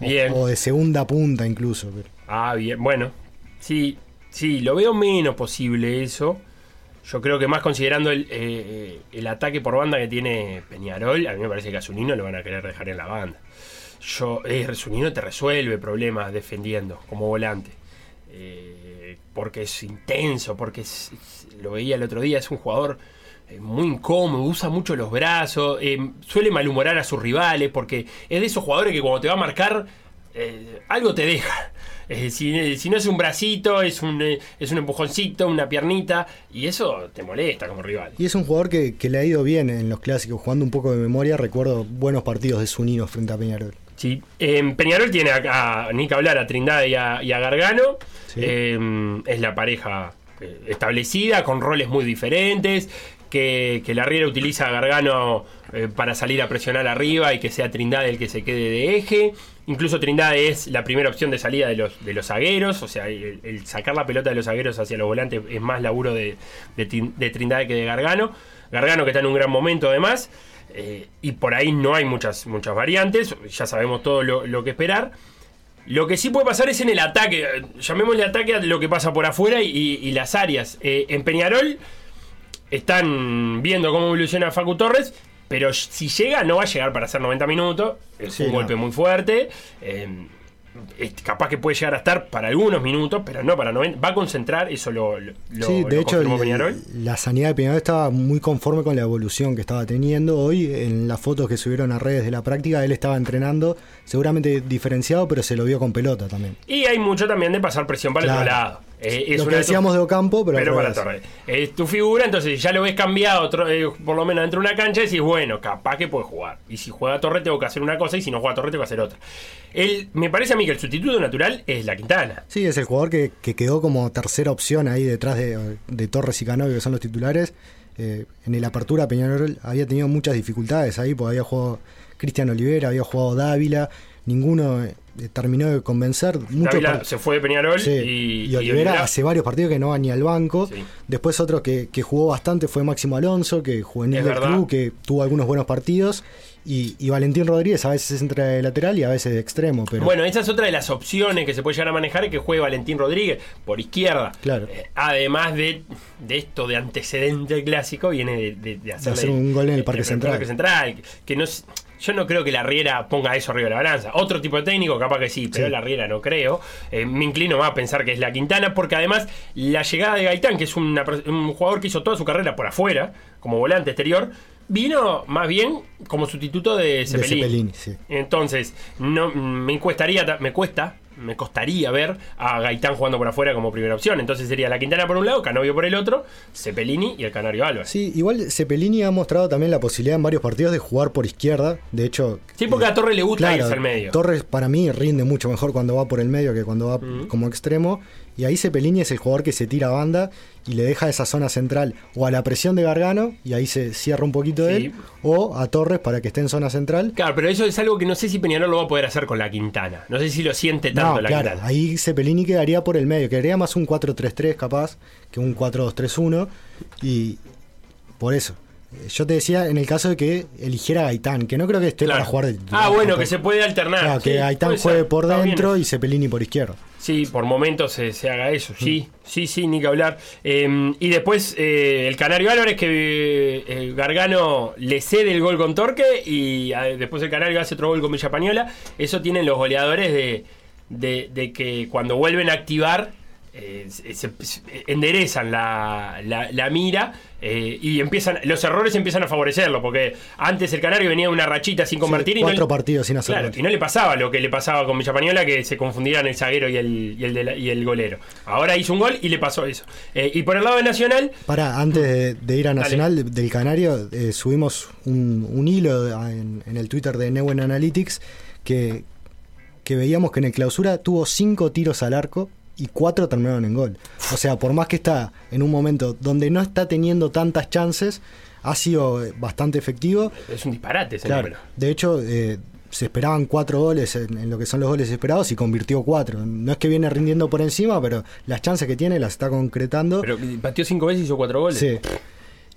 O- Bien. O, de segunda punta incluso. pero- Ah, bien. Bueno, sí, sí, lo veo menos posible eso. Yo creo que más considerando el, eh, el ataque por banda que tiene Peñarol, a mí me parece que a Zunino lo van a querer dejar en la banda. Yo, eh, Zunino te resuelve problemas defendiendo como volante. Eh, porque es intenso, porque lo veía el otro día, es un jugador eh, muy incómodo, usa mucho los brazos, eh, suele malhumorar a sus rivales, porque es de esos jugadores que cuando te va a marcar, eh, algo te deja. (laughs) Si, no es un bracito, es un, es un empujoncito, una piernita, y eso te molesta como rival. Y es un jugador que, que le ha ido bien en los clásicos, jugando un poco de memoria. Recuerdo buenos partidos de Zunino frente a Peñarol. Sí. En Peñarol tiene a, a- ni que hablar a Trindade y a, y a Gargano. Sí. Eh, es la pareja eh, establecida, con roles muy diferentes. Que, que la Riera utiliza a Gargano eh, para salir a presionar arriba y que sea Trindade el que se quede de eje. Incluso Trindade es la primera opción de salida de los, de los zagueros. O sea, el, el sacar la pelota de los zagueros hacia los volantes es más laburo de, de, de Trindade que de Gargano. Gargano que está en un gran momento además. Eh, y por ahí no hay muchas, muchas variantes, ya sabemos todo lo, lo que esperar. Lo que sí puede pasar es en el ataque, llamémosle ataque a lo que pasa por afuera y, y las áreas. Eh, en Peñarol están viendo cómo evoluciona Facu Torres, pero si llega no va a llegar para hacer 90 minutos, es Sí, un no. golpe muy fuerte. eh, capaz que puede llegar a estar para algunos minutos, pero no para 90. Va a concentrar, eso lo, lo, sí, lo de hecho, el- Peñarol. la sanidad de Peñarol estaba muy conforme con la evolución que estaba teniendo. Hoy, en las fotos que subieron a redes de la práctica, él estaba entrenando, seguramente diferenciado, pero se lo vio con pelota también. Y hay mucho también de pasar presión para el Claro. otro lado. Eh, es lo que decíamos de Ocampo, pero, pero para. Es tu figura, entonces ya lo ves cambiado, otro- eh, por lo menos dentro de una cancha, y decís, bueno, capaz que puede jugar. Y si juega Torre, tengo que hacer una cosa, y si no juega Torre, tengo que hacer otra. Él, me parece a mí que el sustituto natural es la Quintana. Sí, es el jugador que, que quedó como tercera opción ahí detrás de, de Torres y Canovio, que son los titulares. Eh, en el apertura Peñarol había tenido muchas dificultades ahí, porque había jugado Cristian Olivera, había jugado Dávila, ninguno terminó de convencer. Par- se fue de Peñarol Sí, y, y, Olivera hace varios partidos que no va ni al banco. Sí. Después otro que, que jugó bastante fue Máximo Alonso, que juvenil del club, que tuvo algunos buenos partidos. Y, y Valentín Rodríguez a veces entra de lateral y a veces de extremo. Pero Bueno, esa es otra de las opciones que se puede llegar a manejar, que juegue Valentín Rodríguez por izquierda. Claro. Eh, además de, de esto de antecedente clásico, viene de, de, de hacerle- hacer un gol en el Parque Central. Parque Central, que no es- yo no creo que la Riera ponga eso arriba de la balanza. Otro tipo de técnico, capaz que sí, pero Sí. la Riera no creo. Eh, me inclino más a pensar que es la Quintana, porque además la llegada de Gaitán, que es una un jugador que hizo toda su carrera por afuera, como volante exterior, vino más bien como sustituto de de Cepelini. Cepelini, sí. Entonces, no me cuestaría, ta- me cuesta me costaría ver a Gaitán jugando por afuera como primera opción. Entonces sería la Quintana por un lado, Canovio por el otro, Cepelini y el Canario Álvarez. Sí, igual Cepelini ha mostrado también la posibilidad en varios partidos de jugar por izquierda. De hecho. Sí, porque eh, a Torres le gusta claro, irse al medio. Torres para mí rinde mucho mejor cuando va por el medio que cuando va como extremo. Y ahí Cepelini es el jugador que se tira a banda y le deja esa zona central o a la presión de Gargano y ahí se cierra un poquito Sí. él, o a Torres para que esté en zona central. Claro, pero eso es algo que no sé si Peñarol lo va a poder hacer con la Quintana. No sé si lo siente tanto No, la claro, Quintana. ahí Cepelini quedaría por el medio, quedaría más un 4-3-3 capaz que un 4-2-3-1 y por eso. Eh, Yo te decía en el caso de que eligiera a Gaitán, que no creo que esté Claro. para jugar de Ah, bueno, que se puede alternar. Claro, Sí, que Gaitán juegue ser. por dentro y Cepelini por izquierda. Sí, por momentos se, se haga eso. Mm. Sí, sí, sí, ni que hablar. Eh, y después eh, el Canario Álvarez que eh, Gargano le cede el gol con Torque y eh, después el Canario hace otro gol con Villapañola. Eso tienen los goleadores de, de- de que cuando vuelven a activar eh, se, se- se enderezan la, la- la mira eh, y empiezan los errores empiezan a favorecerlo porque antes el Canario venía una rachita sin convertir y no cuatro le- partidos sin hacer Claro, y no le pasaba lo que le pasaba con Villapañola, que se confundieran el zaguero y el, y el, de la- y el golero. Ahora hizo un gol y le pasó eso. Eh, y por el lado de Nacional, Para, antes de, de ir a. Nacional de- del Canario, subimos un, un hilo en, en el Twitter de Newen Analytics que, que veíamos que en el clausura tuvo cinco tiros al arco y cuatro terminaron en gol. O sea, por más que está en un momento donde no está teniendo tantas chances, ha sido bastante efectivo. es un disparate ese Claro, número. de hecho, eh, se esperaban cuatro goles en, en lo que son los goles esperados y convirtió cuatro. No es que viene rindiendo por encima, pero las chances que tiene las está concretando. Pero pateó cinco veces y hizo cuatro goles. sí.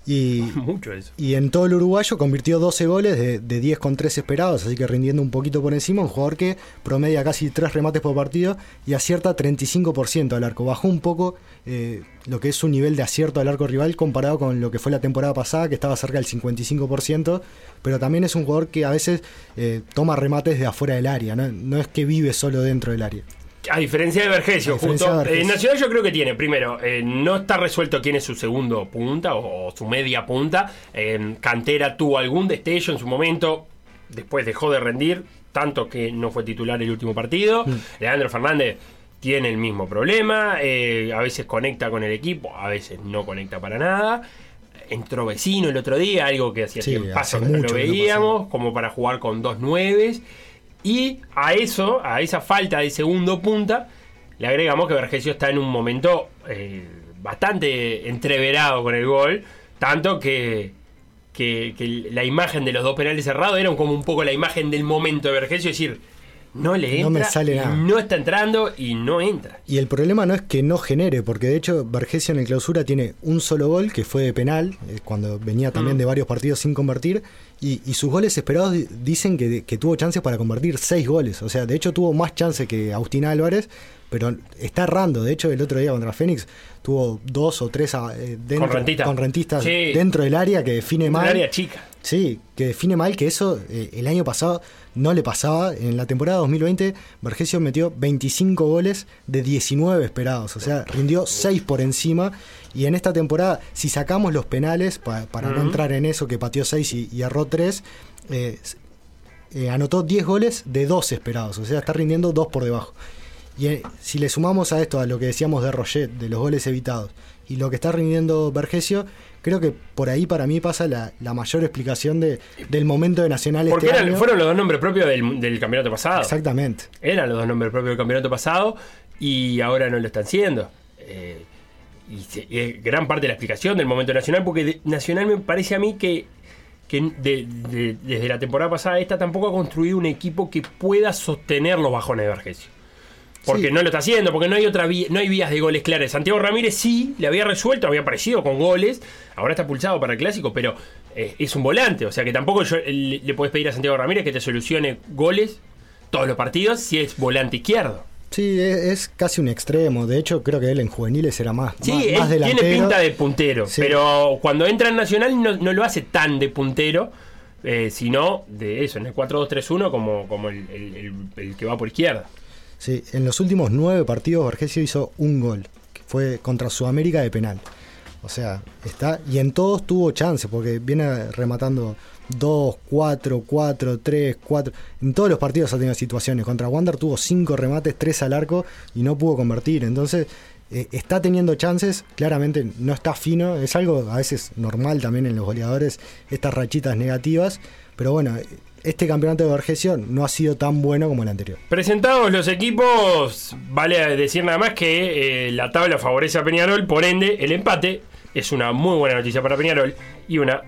Y, (laughs) Mucho eso. y en todo el uruguayo convirtió 12 goles de, de 10 con 3 esperados, así que rindiendo un poquito por encima, un jugador que promedia casi 3 remates por partido y acierta 35% al arco. Bajó un poco eh, lo que es su nivel de acierto al arco rival comparado con lo que fue la temporada pasada, que estaba cerca del 55%, pero también es un jugador que a veces eh, toma remates de afuera del área, ¿no? no es que vive solo dentro del área. A diferencia de Vergesio, justo. de eh, Nacional yo creo que tiene, primero, eh, no está resuelto quién es su segundo punta o, o su media punta. Eh, Cantera tuvo algún destello en su momento, después dejó de rendir, tanto que no fue titular el último partido. Mm. Leandro Fernández tiene el mismo problema, eh, a veces conecta con el equipo, a veces no conecta para nada. Entró vecino el otro día, algo que hacía Sí, tiempo hace que no lo veíamos, como para jugar con dos nueves. Y a eso, a esa falta de segundo punta, le agregamos que Vergesio está en un momento eh, bastante entreverado con el gol, tanto que, que, que la imagen de los dos penales cerrados era como un poco la imagen del momento de Vergesio, es decir, no le entra, No me sale nada. no está entrando y no entra. Y el problema no es que no genere, porque de hecho Vergesio en el clausura tiene un solo gol que fue de penal, eh, cuando venía también Mm. de varios partidos sin convertir, y, y sus goles esperados di- dicen que, que tuvo chances para convertir seis goles. O sea, de hecho tuvo más chances que Agustín Álvarez, pero está errando. De hecho, el otro día contra Fénix tuvo dos o tres ah, eh, dentro, Con Rentista. rentistas Sí. dentro del área que define mal. área chica. Sí, que define mal que eso eh, el año pasado no le pasaba. En la temporada 2020, Vergesio metió 25 goles de 19 esperados. O sea, rindió 6 por encima. Y en esta temporada, si sacamos los penales, pa- para no entrar en eso, que pateó 6 y, y erró 3, anotó 10 goles de 12 esperados. O sea, está rindiendo 2 por debajo. Y eh, si le sumamos a esto, a lo que decíamos de Roget, de los goles evitados, y lo que está rindiendo Vergesio, creo que por ahí para mí pasa la, la mayor explicación de, del momento de Nacional Porque este eran- año. fueron los dos nombres propios del, del campeonato pasado. Exactamente. Eran los dos nombres propios del campeonato pasado y ahora no lo están siendo. Eh, y, se- y es gran parte de la explicación del momento nacional, porque de- Nacional me parece a mí que, que de- de- desde la temporada pasada esta tampoco ha construido un equipo que pueda sostener los bajones de Vergesio. Porque Sí. no lo está haciendo, porque no hay otra no hay vías de goles claras. Santiago Ramírez sí le había resuelto, había aparecido con goles, ahora está pulsado para el clásico, pero eh, es un volante, o sea que tampoco yo- le, le puedes pedir a Santiago Ramírez que te solucione goles todos los partidos si es volante izquierdo. Sí, es, es casi un extremo. De hecho, creo que él en juveniles era más, Sí, más, él más tiene pinta de puntero, Sí. pero cuando entra en Nacional no, no lo hace tan de puntero, eh, sino de eso, en el 4-2-3-1 como, como el, el- el- el que va por izquierda. Sí, en los últimos nueve partidos Vergesio hizo un gol, que fue contra Sudamérica de penal. O sea, está. Y en todos tuvo chance, porque viene rematando 2, 4, 4, 3, 4. En todos los partidos ha tenido situaciones. Contra Wander tuvo 5 remates, 3 al arco y no pudo convertir. Entonces, eh, está teniendo chances. Claramente no está fino. Es algo a veces normal también en los goleadores, estas rachitas negativas. Pero bueno, este campeonato de Vergesio no ha sido tan bueno como el anterior. Presentados los equipos, vale decir nada más que eh, la tabla favorece a Peñarol, por ende el empate es una muy buena noticia para Peñarol y una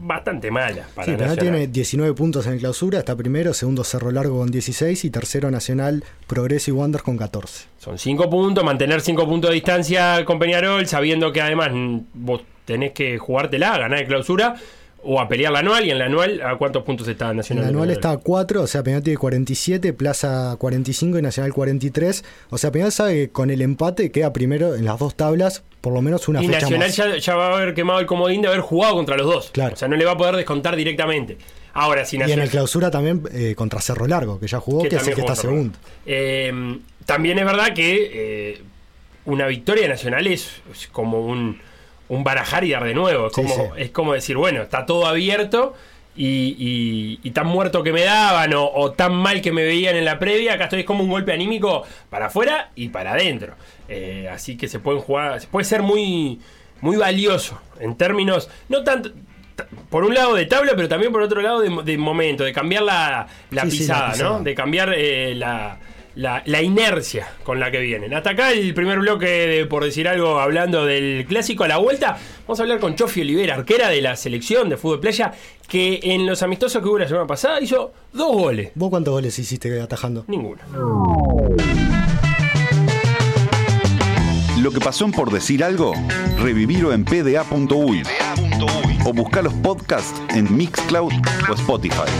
bastante mala para sí, Peñarol tiene 19 puntos en el clausura, está primero, segundo Cerro Largo con 16 y tercero Nacional Progreso y Wander con 14. Son 5 puntos, mantener 5 puntos de distancia con Peñarol, sabiendo que además vos tenés que jugártela, ganar de clausura o a pelear la anual y en la anual a cuántos puntos está Nacional. La anual está a 4, o sea, Peñarol tiene 47, Plaza 45 y Nacional 43. O sea, Peñarol sabe que con el empate queda primero en las dos tablas, por lo menos una y fecha Nacional más. Ya, va a haber quemado el comodín de haber jugado contra los dos. Claro. O sea, no le va a poder descontar directamente. Ahora, si Nacional... Y en el clausura también eh, contra Cerro Largo, que ya jugó, que, el que está segundo. Eh, también es verdad que eh, una victoria nacional es como un un barajar y dar de nuevo. Es, como, es como decir, bueno, está todo abierto y, tan muerto que me daban o, tan mal que me veían en la previa, acá estoy es como un golpe anímico para afuera y para adentro. Eh, así que se pueden jugar, puede ser muy, muy valioso en términos, no tanto por un lado de tabla, pero también por otro lado de, momento, de cambiar la, pisada, ¿no? De cambiar eh, la, la, inercia con la que vienen. Hasta acá el primer bloque, de, por decir algo, hablando del clásico a la vuelta. Vamos a hablar con Chofi Olivera, arquera de la selección de fútbol playa, que en los amistosos que hubo la semana pasada hizo dos goles. ¿Vos cuántos goles hiciste atajando? Ninguno. Lo que pasó en por decir algo, revivirlo en pda.uy o buscar los podcasts en Mixcloud o Spotify.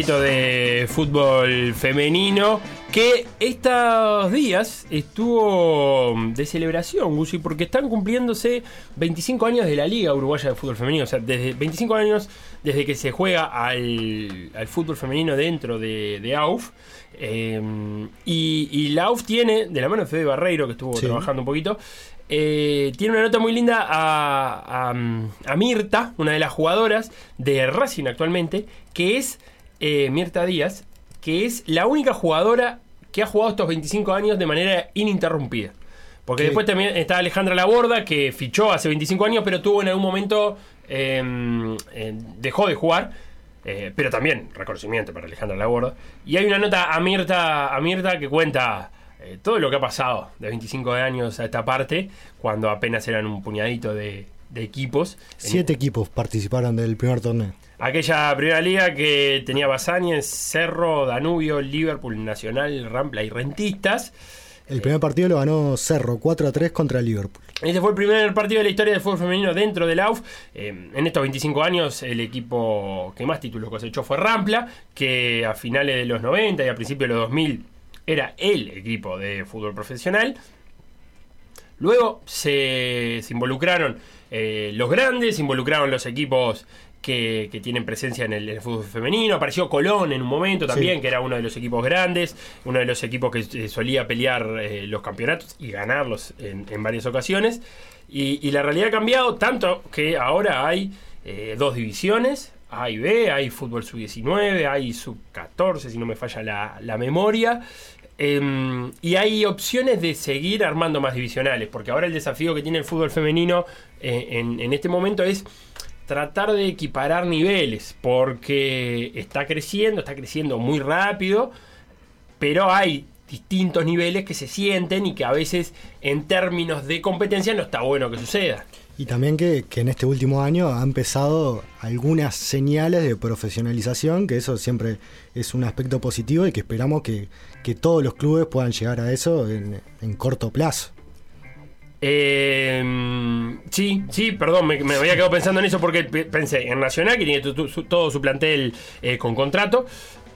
Ratito de fútbol femenino que estos días estuvo de celebración, Gusi, porque están cumpliéndose 25 años de la Liga Uruguaya de Fútbol Femenino. O sea, desde 25 años desde que se juega al, fútbol femenino dentro de, AUF. Eh, y, la AUF tiene, de la mano de Fede Barreiro, que estuvo trabajando un poquito, eh, tiene una nota muy linda a, a Mirta, una de las jugadoras de Racing actualmente, que es eh, Mirta Díaz, que es la única jugadora que ha jugado estos 25 años de manera ininterrumpida. Porque después también está Alejandra Laborda, que fichó hace 25 años, pero tuvo en algún momento. Em, eh, dejó de jugar. Eh, pero también reconocimiento para Alejandra Laborda. Y hay una nota a Mirta, a Mirta que cuenta todo lo que ha pasado de 25 años a esta parte, cuando apenas eran un puñadito de, equipos. Siete equipos participaron del primer torneo aquella primera liga que tenía Basáñez, Cerro, Danubio, Liverpool, Nacional, Rampla y Rentistas. El primer partido lo ganó Cerro 4 a 3 contra Liverpool. Este fue el primer partido de la historia del fútbol femenino dentro del AUF. Eh, en estos 25 años, el equipo que más títulos cosechó fue Rampla, que a finales de los 90 y a principios de los 2000 era el equipo de fútbol profesional. Luego se, involucraron eh, los grandes, se involucraron los equipos que, tienen presencia en el, fútbol femenino. Apareció Colón en un momento también, que era uno de los equipos grandes, uno de los equipos que eh, solía pelear eh, los campeonatos y ganarlos en, varias ocasiones. Y, la realidad ha cambiado tanto que ahora hay eh, dos divisiones. A y B, hay fútbol sub-19, hay sub-14, si no me falla la, memoria. Em, y hay opciones de seguir armando más divisionales, porque ahora el desafío que tiene el fútbol femenino en, en, este momento es tratar de equiparar niveles, porque está creciendo, está creciendo muy rápido, pero hay distintos niveles que se sienten y que a veces en términos de competencia no está bueno que suceda. Y también que, en este último año ha empezado algunas señales de profesionalización, que eso siempre es un aspecto positivo y que esperamos que, que todos los clubes puedan llegar a eso en, en corto plazo. Eh, sí, sí, perdón, me, me, había quedado pensando en eso porque pensé en Nacional, que tiene todo su plantel eh, con contrato.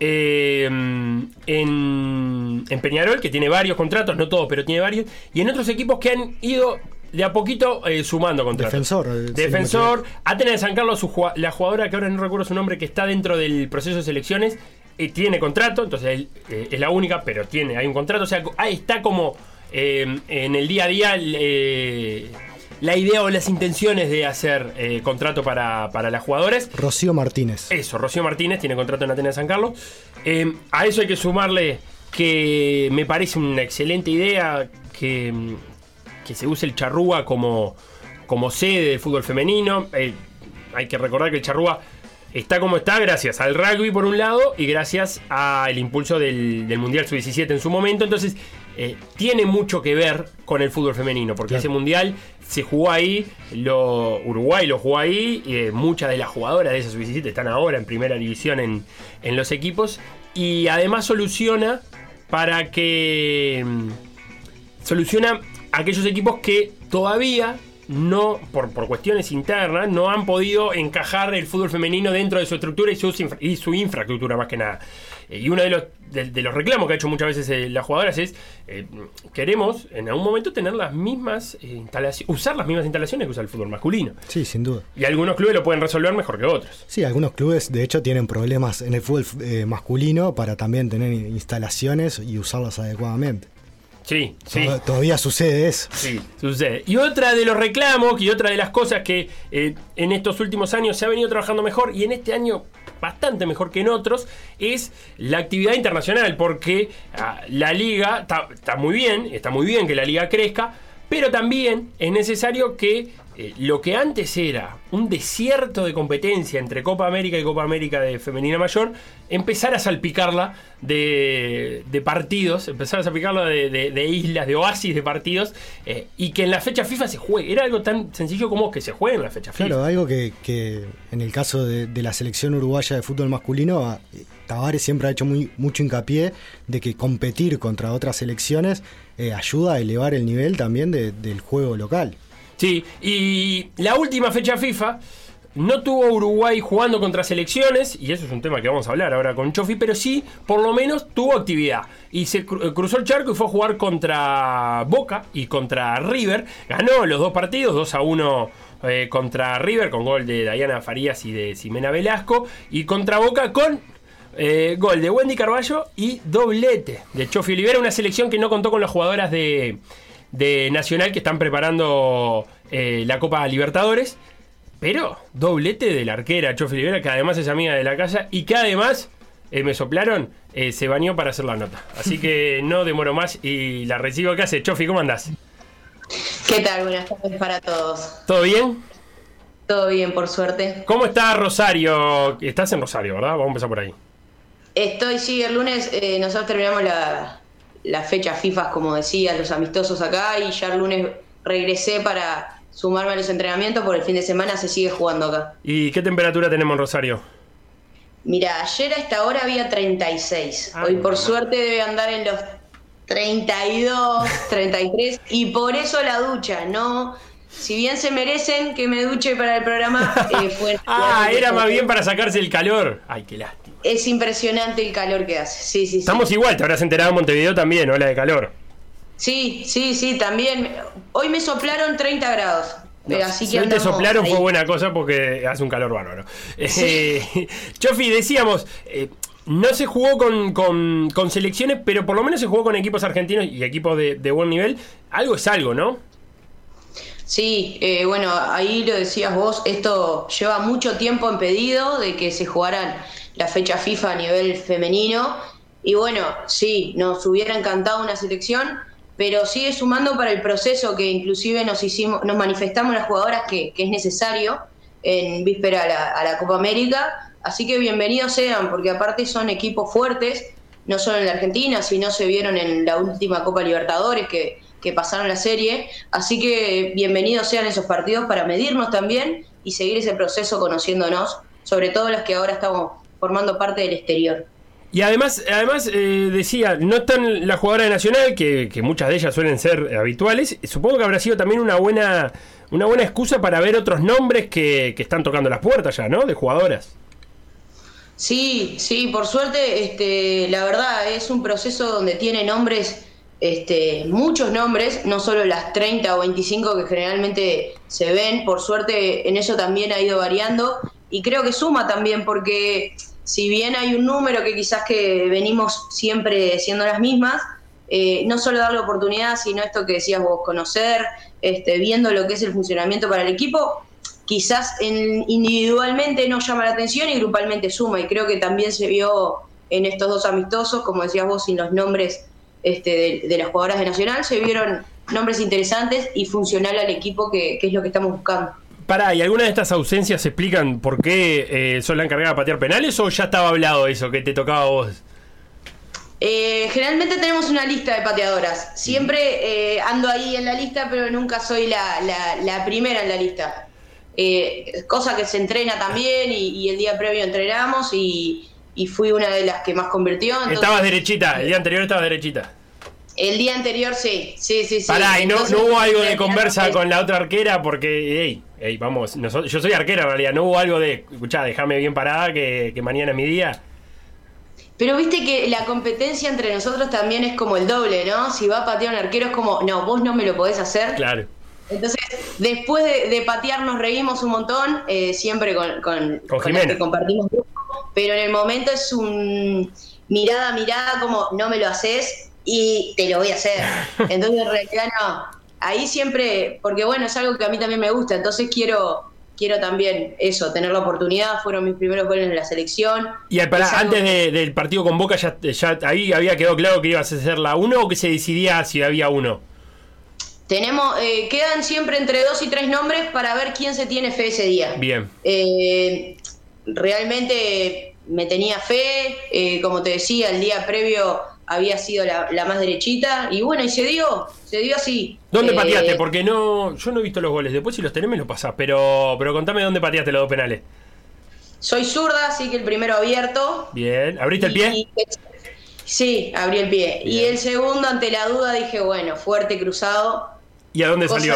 Eh, en, en, Peñarol, que tiene varios contratos, no todos, pero tiene varios. Y en otros equipos que han ido de a poquito eh, sumando contratos. Defensor. Eh, Defensor. Atenas de San Carlos, su, la jugadora que ahora no recuerdo su nombre, que está dentro del proceso de selecciones, tiene contrato, entonces es la única, pero tiene, hay un contrato. O sea, ahí está como en el día a día la idea o las intenciones de hacer eh, contrato para, para las jugadoras. Rocío Martínez. Eso, Rocío Martínez tiene contrato en Atenas de San Carlos. Eh, a eso hay que sumarle que me parece una excelente idea que, que se use el charrúa como, como sede del fútbol femenino. Eh, hay que recordar que el charrúa está como está gracias al rugby por un lado y gracias al impulso del, del Mundial Sub-17 en su momento. Entonces, eh, tiene mucho que ver con el fútbol femenino, porque ese mundial se jugó ahí, lo, Uruguay lo jugó ahí, y muchas de las jugadoras de esa sub-17 están ahora en primera división en, en, los equipos, y además soluciona para que... Mm, soluciona aquellos equipos que todavía no, por, por, cuestiones internas, no han podido encajar el fútbol femenino dentro de su estructura y su, y su infraestructura más que nada. Eh, y uno de los, de, los reclamos que ha hecho muchas veces eh, las jugadoras es, eh, queremos en algún momento tener las mismas instalaciones, usar las mismas instalaciones que usa el fútbol masculino. Sí, sin duda. Y algunos clubes lo pueden resolver mejor que otros. Sí, algunos clubes de hecho tienen problemas en el fútbol masculino para también tener instalaciones y usarlas adecuadamente. Sí, sí. Todavía sucede eso. Sí, sucede. Y otra de los reclamos y otra de las cosas que eh, en estos últimos años se ha venido trabajando mejor y en este año bastante mejor que en otros es la actividad internacional, porque ah, la liga está muy bien, está muy bien que la liga crezca, pero también es necesario que eh, lo que antes era un desierto de competencia entre Copa América y Copa América de Femenina Mayor, empezar a salpicarla de, partidos, empezar a salpicarla de, islas, de oasis de partidos, eh, y que en la fecha FIFA se juegue. Era algo tan sencillo como que se juegue en la fecha FIFA. Claro, algo que, en el caso de, la selección uruguaya de fútbol masculino, Tavares siempre ha hecho muy, mucho hincapié de que competir contra otras selecciones eh, ayuda a elevar el nivel también del juego local. Sí, y la última fecha FIFA no tuvo Uruguay jugando contra selecciones, y eso es un tema que vamos a hablar ahora con Chofi, pero sí, por lo menos tuvo actividad. Y se cruzó el charco y fue a jugar contra Boca y contra River. Ganó los dos partidos, 2 a 1 eh, contra River, con gol de Dayana Farías y de Ximena Velasco. Y contra Boca con eh, gol de Wendy Carballo y doblete de Chofi Olivera, una selección que no contó con las jugadoras de de Nacional que están preparando eh, la Copa Libertadores. Pero doblete de la arquera Chofi Rivera, que además es amiga de la casa y que además, eh, me soplaron, eh, se bañó para hacer la nota. Así que (laughs) no demoro más y la recibo acá. Chofi, ¿cómo andás? ¿Qué tal? Buenas tardes para todos. ¿Todo bien? Todo bien, por suerte. ¿Cómo está Rosario? Estás en Rosario, ¿verdad? Vamos a empezar por ahí. Estoy, sí, el lunes nosotros terminamos la, las fechas FIFA, como decía, los amistosos acá y ya el lunes regresé para sumarme a los entrenamientos, por el fin de semana se sigue jugando acá. ¿Y qué temperatura tenemos en Rosario? Mira, ayer a esta hora había 36. Ah, Hoy por suerte debe andar en los 32, 33 (laughs) y por eso la ducha, no si bien se merecen que me duche para el programa, (laughs) eh, fue. ah, era más bien para sacarse el calor. Ay, qué lástima es impresionante el calor que hace. Sí, sí, Estamos igual, te habrás enterado en Montevideo también, ola de calor. Sí, sí, sí, también. Hoy me soplaron 30 grados. así si hoy te soplaron fue buena cosa porque hace un calor bárbaro. Eh, (laughs) Chofi, decíamos, eh, no se jugó con, selecciones, pero por lo menos se jugó con equipos argentinos y equipos de, buen nivel. Algo es algo, ¿no? Sí, eh, bueno, ahí lo decías vos, esto lleva mucho tiempo en pedido de que se jugaran la fecha FIFA a nivel femenino. Y bueno, sí, nos hubiera encantado una selección, pero sigue sumando para el proceso que inclusive nos hicimos, nos manifestamos las jugadoras que, es necesario. en víspera a la, Copa América. Así que bienvenidos sean, porque aparte son equipos fuertes, no solo en la Argentina, sino se vieron en la última Copa Libertadores que, que pasaron la serie. Así que bienvenidos sean esos partidos para medirnos también y seguir ese proceso conociéndonos, sobre todo los que ahora estamos formando parte del exterior. Y además, además eh, decía, no están las jugadoras de Nacional, que, que, muchas de ellas suelen ser habituales. Supongo que habrá sido también una buena, una buena excusa para ver otros nombres que, que están tocando las puertas ya, ¿no? De jugadoras. Sí, sí, por suerte, este, la verdad es un proceso donde tiene nombres, este, muchos nombres, no solo las 30 o 25 que generalmente se ven, por suerte en eso también ha ido variando y creo que suma también porque si bien hay un número que quizás que venimos siempre siendo las mismas, eh, no solo darle oportunidad, sino esto que decías vos, conocer, este, viendo lo que es el funcionamiento para el equipo, quizás en, individualmente no llama la atención y grupalmente suma, y creo que también se vio en estos dos amistosos, como decías vos, sin los nombres este, de, de las jugadoras de Nacional, se vieron nombres interesantes y funcional al equipo, que, que es lo que estamos buscando. Pará, ¿y alguna de estas ausencias explican por qué eh, la encargada de patear penales o ya estaba hablado eso que te tocaba a vos? Eh, generalmente tenemos una lista de pateadoras. Siempre eh, ando ahí en la lista, pero nunca soy la, la, la primera en la lista. Eh, cosa que se entrena también y, y, el día previo entrenamos y, y, fui una de las que más convirtió. Entonces, estabas derechita, el día anterior estabas derechita. El día anterior sí, sí, sí. sí. Pará, y no, Entonces, no hubo algo de conversa con la otra arquera porque, hey, hey vamos, nosotros, yo soy arquera en realidad, no hubo algo de, escuchá, déjame bien parada que, que mañana es mi día. Pero viste que la competencia entre nosotros también es como el doble, ¿no? Si va a patear un arquero es como, no, vos no me lo podés hacer. Claro. Entonces, después de, de patear nos reímos un montón, eh, siempre con, con, con, con que compartimos grupo, pero en el momento es un mirada a mirada como, no me lo haces y te lo voy a hacer. (laughs) Entonces, en realidad no. Ahí siempre, porque bueno, es algo que a mí también me gusta, entonces quiero quiero también eso, tener la oportunidad, fueron mis primeros goles en la selección. Y para, antes de, del partido con Boca, ya, ya ahí había quedado claro que ibas a hacer la 1 o que se decidía si había uno. Tenemos, eh, quedan siempre entre dos y tres nombres para ver quién se tiene fe ese día. Bien. Eh, realmente me tenía fe, eh, como te decía, el día previo había sido la, la, más derechita y bueno, y se dio, se dio así. ¿Dónde eh, pateaste? Porque no, yo no he visto los goles, después si los tenés me los pasás, pero, pero contame dónde pateaste los dos penales. Soy zurda, así que el primero abierto. Bien, ¿abriste el pie? Y, sí, abrí el pie. Bien. Y el segundo, ante la duda, dije, bueno, fuerte cruzado. ¿Y a dónde salió?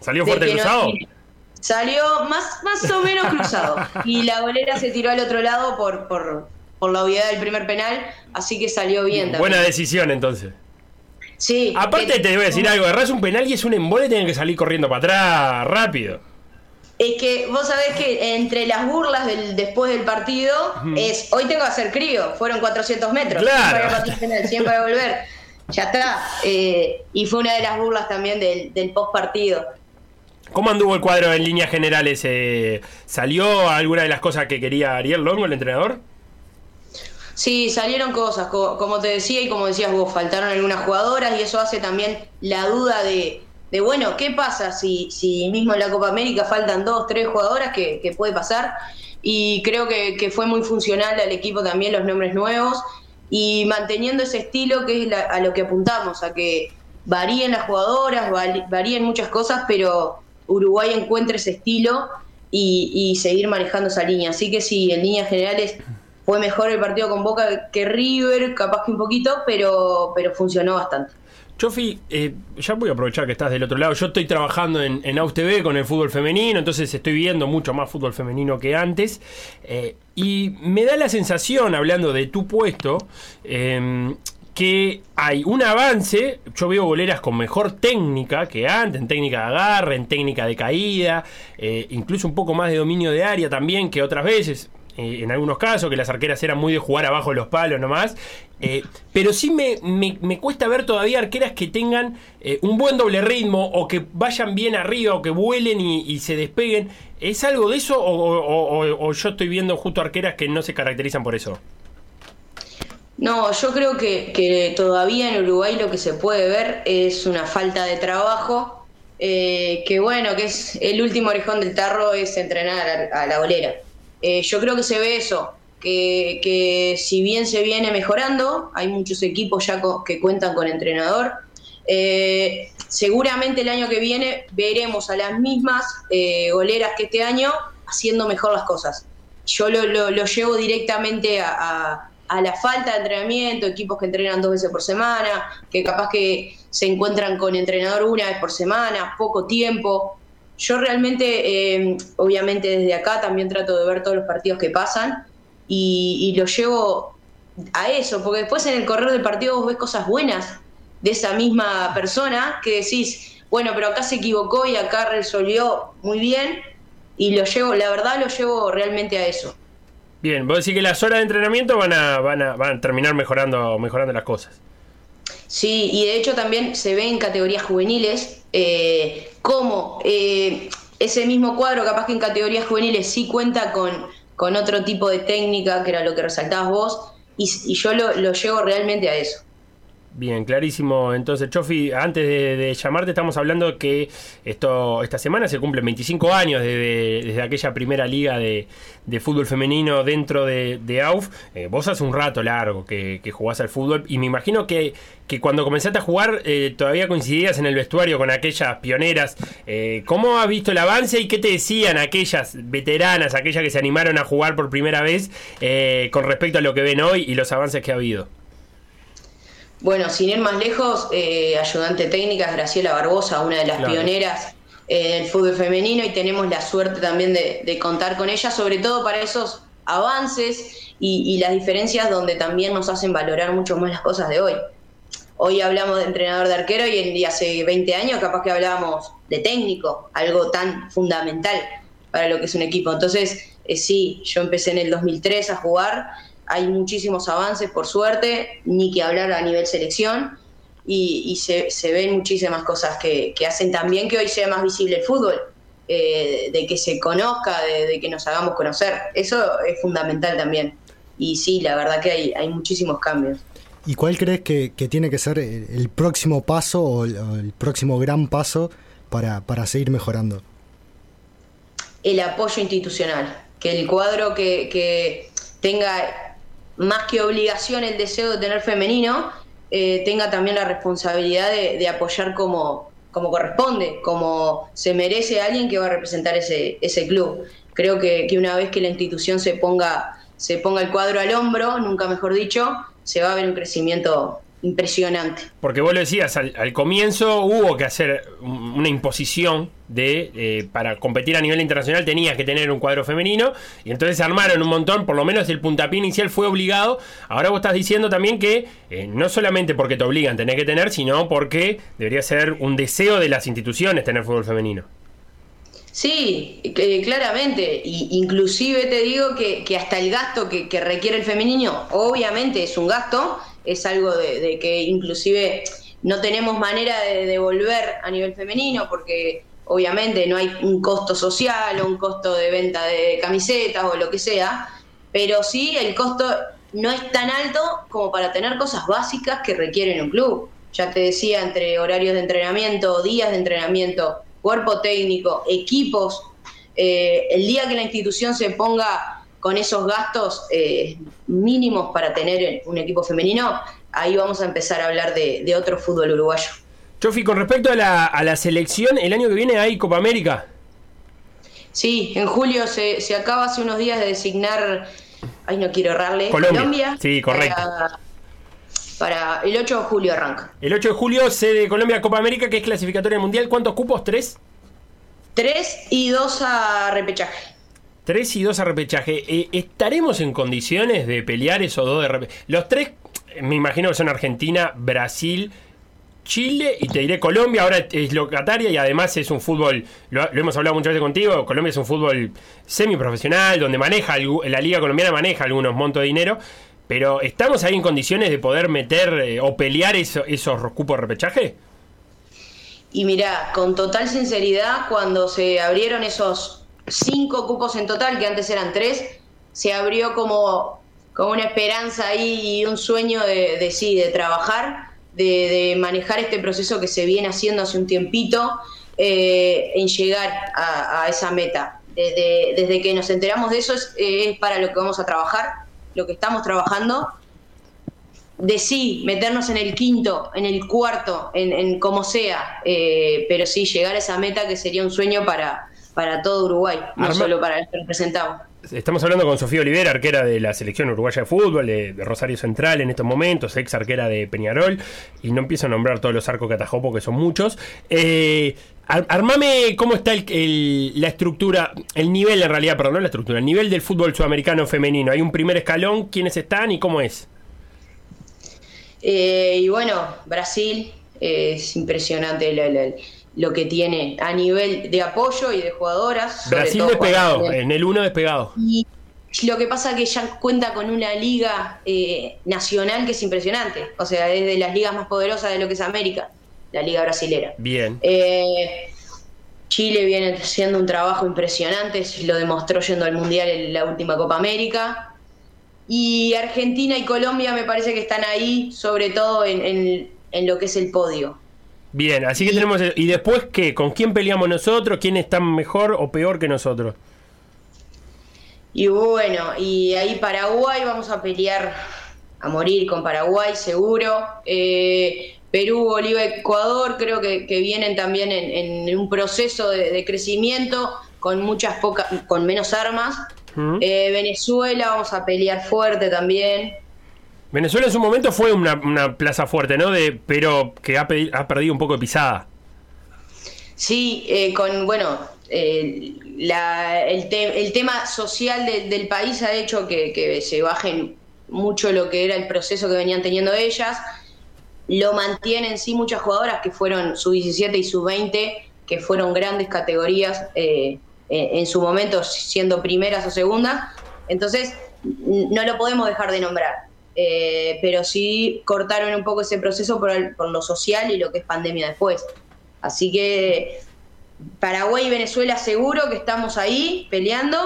¿Salió fuerte cruzado? No, salió más, más o menos cruzado. (laughs) y la golera se tiró al otro lado por, por, por la obviedad del primer penal, así que salió bien también. Buena decisión entonces. Sí. Aparte te voy a decir algo, erras un penal y es un embole, tienen que salir corriendo para atrás rápido. Es que vos sabés que entre las burlas del después del partido es, hoy tengo que hacer crío, fueron 400 metros, claro. siempre, siempre a volver, ya está. Eh, y fue una de las burlas también del, del post partido. ¿Cómo anduvo el cuadro en líneas generales? Eh, ¿Salió alguna de las cosas que quería Ariel Longo, el entrenador? Sí, salieron cosas, como te decía y como decías vos, faltaron algunas jugadoras y eso hace también la duda de, de bueno, ¿qué pasa si, si mismo en la Copa América faltan dos, tres jugadoras que, que puede pasar? Y creo que, fue muy funcional al equipo también los nombres nuevos y manteniendo ese estilo que es la, a lo que apuntamos, a que varíen las jugadoras, varíen muchas cosas, pero Uruguay encuentre ese estilo y, y seguir manejando esa línea. Así que sí, en líneas generales fue mejor el partido con Boca que River, capaz que un poquito, pero, pero funcionó bastante. Chofi, eh, ya voy a aprovechar que estás del otro lado. Yo estoy trabajando en, en con el fútbol femenino, entonces estoy viendo mucho más fútbol femenino que antes. Eh, y me da la sensación, hablando de tu puesto, eh, que hay un avance. Yo veo boleras con mejor técnica que antes, en técnica de agarre, en técnica de caída, eh, incluso un poco más de dominio de área también que otras veces eh, en algunos casos, que las arqueras eran muy de jugar abajo de los palos nomás. Eh, pero sí me, me, me, cuesta ver todavía arqueras que tengan eh, un buen doble ritmo o que vayan bien arriba o que vuelen y, se despeguen. ¿Es algo de eso o, o, yo estoy viendo justo arqueras que no se caracterizan por eso? No, yo creo que, que todavía en Uruguay lo que se puede ver es una falta de trabajo eh, que bueno, que es el último orejón del tarro es entrenar a, la bolera. Eh, yo creo que se ve eso, que, que, si bien se viene mejorando, hay muchos equipos ya que cuentan con entrenador. Eh, seguramente el año que viene veremos a las mismas goleras que este año haciendo mejor las cosas. Yo lo, lo, llevo directamente a, a la falta de entrenamiento, equipos que entrenan dos veces por semana, que capaz que se encuentran con entrenador una vez por semana, poco tiempo. Yo realmente, eh, obviamente desde acá también trato de ver todos los partidos que pasan y, lo llevo a eso, porque después en el correr del partido vos ves cosas buenas de esa misma persona que decís, bueno, pero acá se equivocó y acá resolvió muy bien y lo llevo, la verdad lo llevo realmente a eso. Bien, vos decís que las horas de entrenamiento van a, van a, van a terminar mejorando, mejorando las cosas. Sí, y de hecho también se ve en categorías juveniles eh, cómo eh, ese mismo cuadro, capaz que en categorías juveniles sí cuenta con, con otro tipo de técnica, que era lo que resaltabas vos, y, yo lo, lo llevo realmente a eso. Bien, clarísimo. Entonces, Chofi, antes de, llamarte, estamos hablando que esto esta semana se cumplen 25 años desde, aquella primera liga de, fútbol femenino dentro de, AUF. Eh, vos hace un rato largo que, jugás al fútbol y me imagino que, que cuando comenzaste a jugar eh, todavía coincidías en el vestuario con aquellas pioneras. Eh, ¿Cómo has visto el avance y qué te decían aquellas veteranas, aquellas que se animaron a jugar por primera vez con respecto a lo que ven hoy y los avances que ha habido? Bueno, sin ir más lejos, eh, ayudante técnica es Graciela Barbosa, una de las pioneras eh, del fútbol femenino y tenemos la suerte también de, contar con ella, sobre todo para esos avances y, las diferencias donde también nos hacen valorar mucho más las cosas de hoy. Hoy hablamos de entrenador de arquero y, hace 20 años capaz que hablábamos de técnico, algo tan fundamental para lo que es un equipo. Entonces, eh, sí, yo empecé en el 2003 a jugar hay muchísimos avances, por suerte, ni que hablar a nivel selección, y, se, ven muchísimas cosas que, hacen también que hoy sea más visible el fútbol, eh, de que se conozca, de, que nos hagamos conocer. Eso es fundamental también. Y sí, la verdad que hay, hay muchísimos cambios. ¿Y cuál crees que, tiene que ser el, próximo paso o el, próximo gran paso para, para seguir mejorando? El apoyo institucional, que el cuadro que, que tenga más que obligación el deseo de tener femenino, eh, tenga también la responsabilidad de, apoyar como, corresponde, como se merece alguien que va a representar ese, ese club. Creo que, que, una vez que la institución se ponga, se ponga el cuadro al hombro, nunca mejor dicho, se va a ver un crecimiento impresionante. Porque vos lo decías, al, comienzo hubo que hacer una imposición de eh, para competir a nivel internacional tenías que tener un cuadro femenino y entonces se armaron un montón, por lo menos el puntapié inicial fue obligado. Ahora vos estás diciendo también que eh, no solamente porque te obligan tenés que tener, sino porque debería ser un deseo de las instituciones tener fútbol femenino. Sí, claramente. Y inclusive te digo que, hasta el gasto que, que requiere el femenino, obviamente es un gasto, es algo de, que inclusive no tenemos manera de devolver a nivel femenino porque obviamente no hay un costo social o un costo de venta de camisetas o lo que sea, pero sí el costo no es tan alto como para tener cosas básicas que requieren un club. Ya te decía, entre horarios de entrenamiento, días de entrenamiento, cuerpo técnico, equipos, eh, el día que la institución se ponga con esos gastos eh, mínimos para tener un equipo femenino, ahí vamos a empezar a hablar de, otro fútbol uruguayo. Chofi, con respecto a la, selección, el año que viene hay Copa América. Sí, en julio se, acaba hace unos días de designar, ay no quiero errarle, Colombia. sí, correcto. Para, el 8 de julio arranca. El 8 de julio sede Colombia Copa América, que es clasificatoria mundial. ¿Cuántos cupos? ¿Tres? Tres y dos a repechaje. Tres y dos a repechaje. Eh, ¿Estaremos en condiciones de pelear esos dos de repechaje? Los tres, me imagino que son Argentina, Brasil, Chile y te diré Colombia. Ahora es locataria y además es un fútbol, lo, hemos hablado muchas veces contigo, Colombia es un fútbol semiprofesional donde maneja, la liga colombiana maneja algunos montos de dinero. Pero ¿estamos ahí en condiciones de poder meter eh, o pelear esos cupos de repechaje? Y mira, con total sinceridad, cuando se abrieron esos cinco cupos en total, que antes eran tres, se abrió como, como una esperanza ahí y un sueño de, sí, de trabajar, de, manejar este proceso que se viene haciendo hace un tiempito eh, en llegar a, esa meta. Desde, desde, que nos enteramos de eso es, para lo que vamos a trabajar, lo que estamos trabajando de sí, meternos en el quinto, en el cuarto, en, como sea, eh, pero sí llegar a esa meta que sería un sueño para, para todo Uruguay, no solo para el que representamos. Estamos hablando con Sofía Olivera, arquera de la selección uruguaya de fútbol, de, Rosario Central en estos momentos, ex arquera de Peñarol, y no empiezo a nombrar todos los arcos que atajó porque son muchos. Eh, armame cómo está la estructura, el nivel en realidad, perdón, no la estructura, el nivel del fútbol sudamericano femenino. Hay un primer escalón, quiénes están y cómo es. Eh, y bueno, Brasil es impresionante lo que tiene a nivel de apoyo y de jugadoras. Brasil despegado, en el 1 despegado. Y lo que pasa es que ya cuenta con una liga eh, nacional que es impresionante. O sea, es de las ligas más poderosas de lo que es América, la liga brasilera. Bien. Eh, Chile viene haciendo un trabajo impresionante, lo demostró yendo al Mundial en la última Copa América. Y Argentina y Colombia me parece que están ahí, sobre todo en, lo que es el podio. Bien, así que tenemos. ¿Y después qué? ¿Con quién peleamos nosotros? ¿Quién está mejor o peor que nosotros? Y bueno, y ahí Paraguay vamos a pelear a morir con Paraguay, seguro. Eh, Perú, Bolivia, Ecuador, creo que, vienen también en, un proceso de, de, crecimiento con muchas pocas, con menos armas, eh, Venezuela, vamos a pelear fuerte también. Venezuela en su momento fue una, plaza fuerte, ¿no? De, pero que ha, perdido un poco de pisada. Sí, eh, con, bueno, eh, el, tema social del país ha hecho que, se bajen mucho lo que era el proceso que venían teniendo ellas. Lo mantienen sí muchas jugadoras que fueron su 17 y su 20, que fueron grandes categorías eh, en su momento siendo primeras o segundas. Entonces, no lo podemos dejar de nombrar. Eh, pero sí cortaron un poco ese proceso por, lo social y lo que es pandemia después. Así que Paraguay y Venezuela seguro que estamos ahí peleando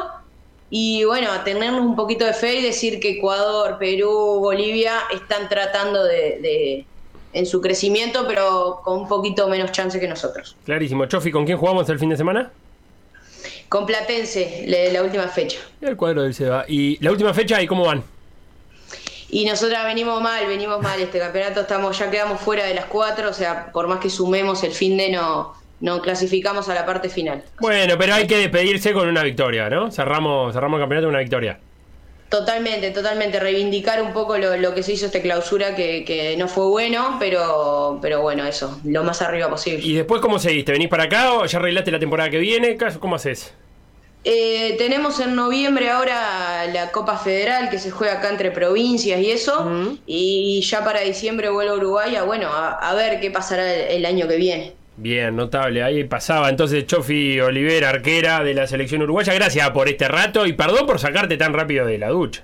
y bueno, a tenernos un poquito de fe y decir que Ecuador, Perú, Bolivia están tratando de, en su crecimiento, pero con un poquito menos chance que nosotros. Clarísimo. Chofi, ¿con quién jugamos el fin de semana? Con Platense, la última fecha. El cuadro del Seba. ¿Y la última fecha y cómo van? Y nosotras venimos mal, venimos mal este campeonato, estamos ya quedamos fuera de las cuatro, o sea, por más que sumemos el fin de no, no clasificamos a la parte final. Bueno, pero hay que despedirse con una victoria, ¿no? Cerramos, cerramos el campeonato con una victoria. Totalmente, totalmente. Reivindicar un poco lo, que se hizo esta clausura que, que, no fue bueno, pero, pero bueno, eso, lo más arriba posible. ¿Y después cómo seguiste? ¿Venís para acá o ya arreglaste la temporada que viene? ¿Cómo haces? Eh, tenemos en noviembre ahora la Copa Federal que se juega acá entre provincias y eso. Y ya para diciembre vuelvo a Uruguay a, bueno, a, ver qué pasará el, año que viene. Bien, notable. Ahí pasaba entonces Chofi Olivera, arquera de la selección uruguaya. Gracias por este rato y perdón por sacarte tan rápido de la ducha.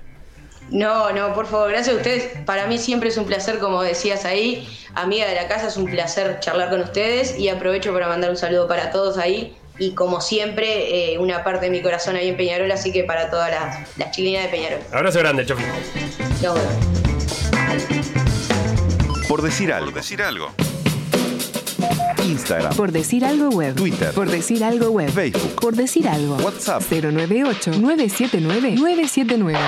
No, no, por favor, gracias a ustedes. Para mí siempre es un placer, como decías ahí, amiga de la casa, es un placer charlar con ustedes y aprovecho para mandar un saludo para todos ahí y como siempre, eh, una parte de mi corazón ahí en Peñarol, así que para todas las, las chiquilinas de Peñarol. Abrazo grande, Chofi. Por decir algo. Por decir algo. Instagram. Por decir algo web. Twitter. Por decir algo web. Facebook. Por decir algo. WhatsApp. 098 979 979.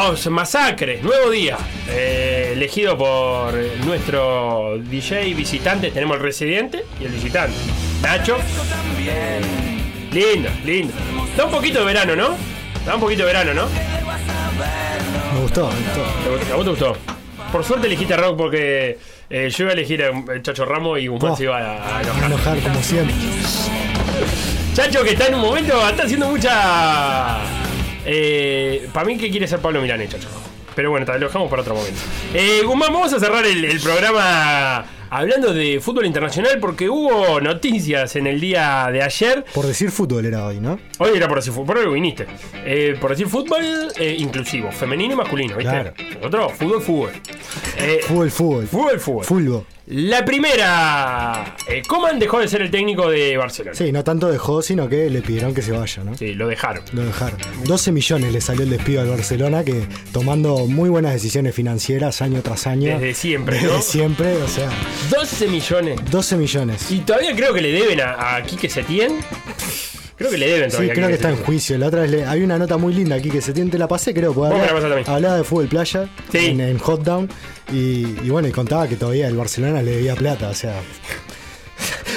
Escuchamos Masacre, nuevo día, eh, elegido por nuestro DJ visitante. Tenemos el residente y el visitante. Nacho. Lindo, lindo. Da un poquito de verano, ¿no? Da un poquito de verano, ¿no? Me gustó, me gustó. ¿A vos te gustó? Por suerte elegiste rock porque eh, yo iba a elegir a Chacho Ramos y un Oh. se iba a, a enojar. enojar como siempre. Chacho que está en un momento, está haciendo mucha... Eh, para mí que quiere ser Pablo Milán, Chacho. Pero bueno, te lo dejamos para otro momento. Eh, Guzmán, vamos a cerrar el, el programa hablando de fútbol internacional porque hubo noticias en el día de ayer. Por decir fútbol era hoy, ¿no? Hoy era por decir fútbol, por algo viniste. Eh, por decir fútbol eh, inclusivo, femenino y masculino, ¿viste? Claro. Otro, fútbol, fútbol. Eh, Fútbol, fútbol. fútbol, fútbol. Fútbol. La primera. Eh, Coman dejó de ser el técnico de Barcelona. Sí, no tanto dejó, sino que le pidieron que se vaya, ¿no? Sí, lo dejaron. Lo dejaron. 12 millones le salió el despido al Barcelona, que tomando muy buenas decisiones financieras año tras año. Desde siempre, Desde ¿no? siempre, o sea, 12 millones. 12 millones. Y todavía creo que le deben a, a Quique Setién. Creo que le deben Sí, todavía. a creo que está en juicio. La otra vez le- hay una nota muy linda aquí que se tiene, te la pasé, creo. porque hablaba, hablaba de fútbol playa Sí. en, en Hot Down y, y bueno, y contaba que todavía el Barcelona le debía plata, o sea.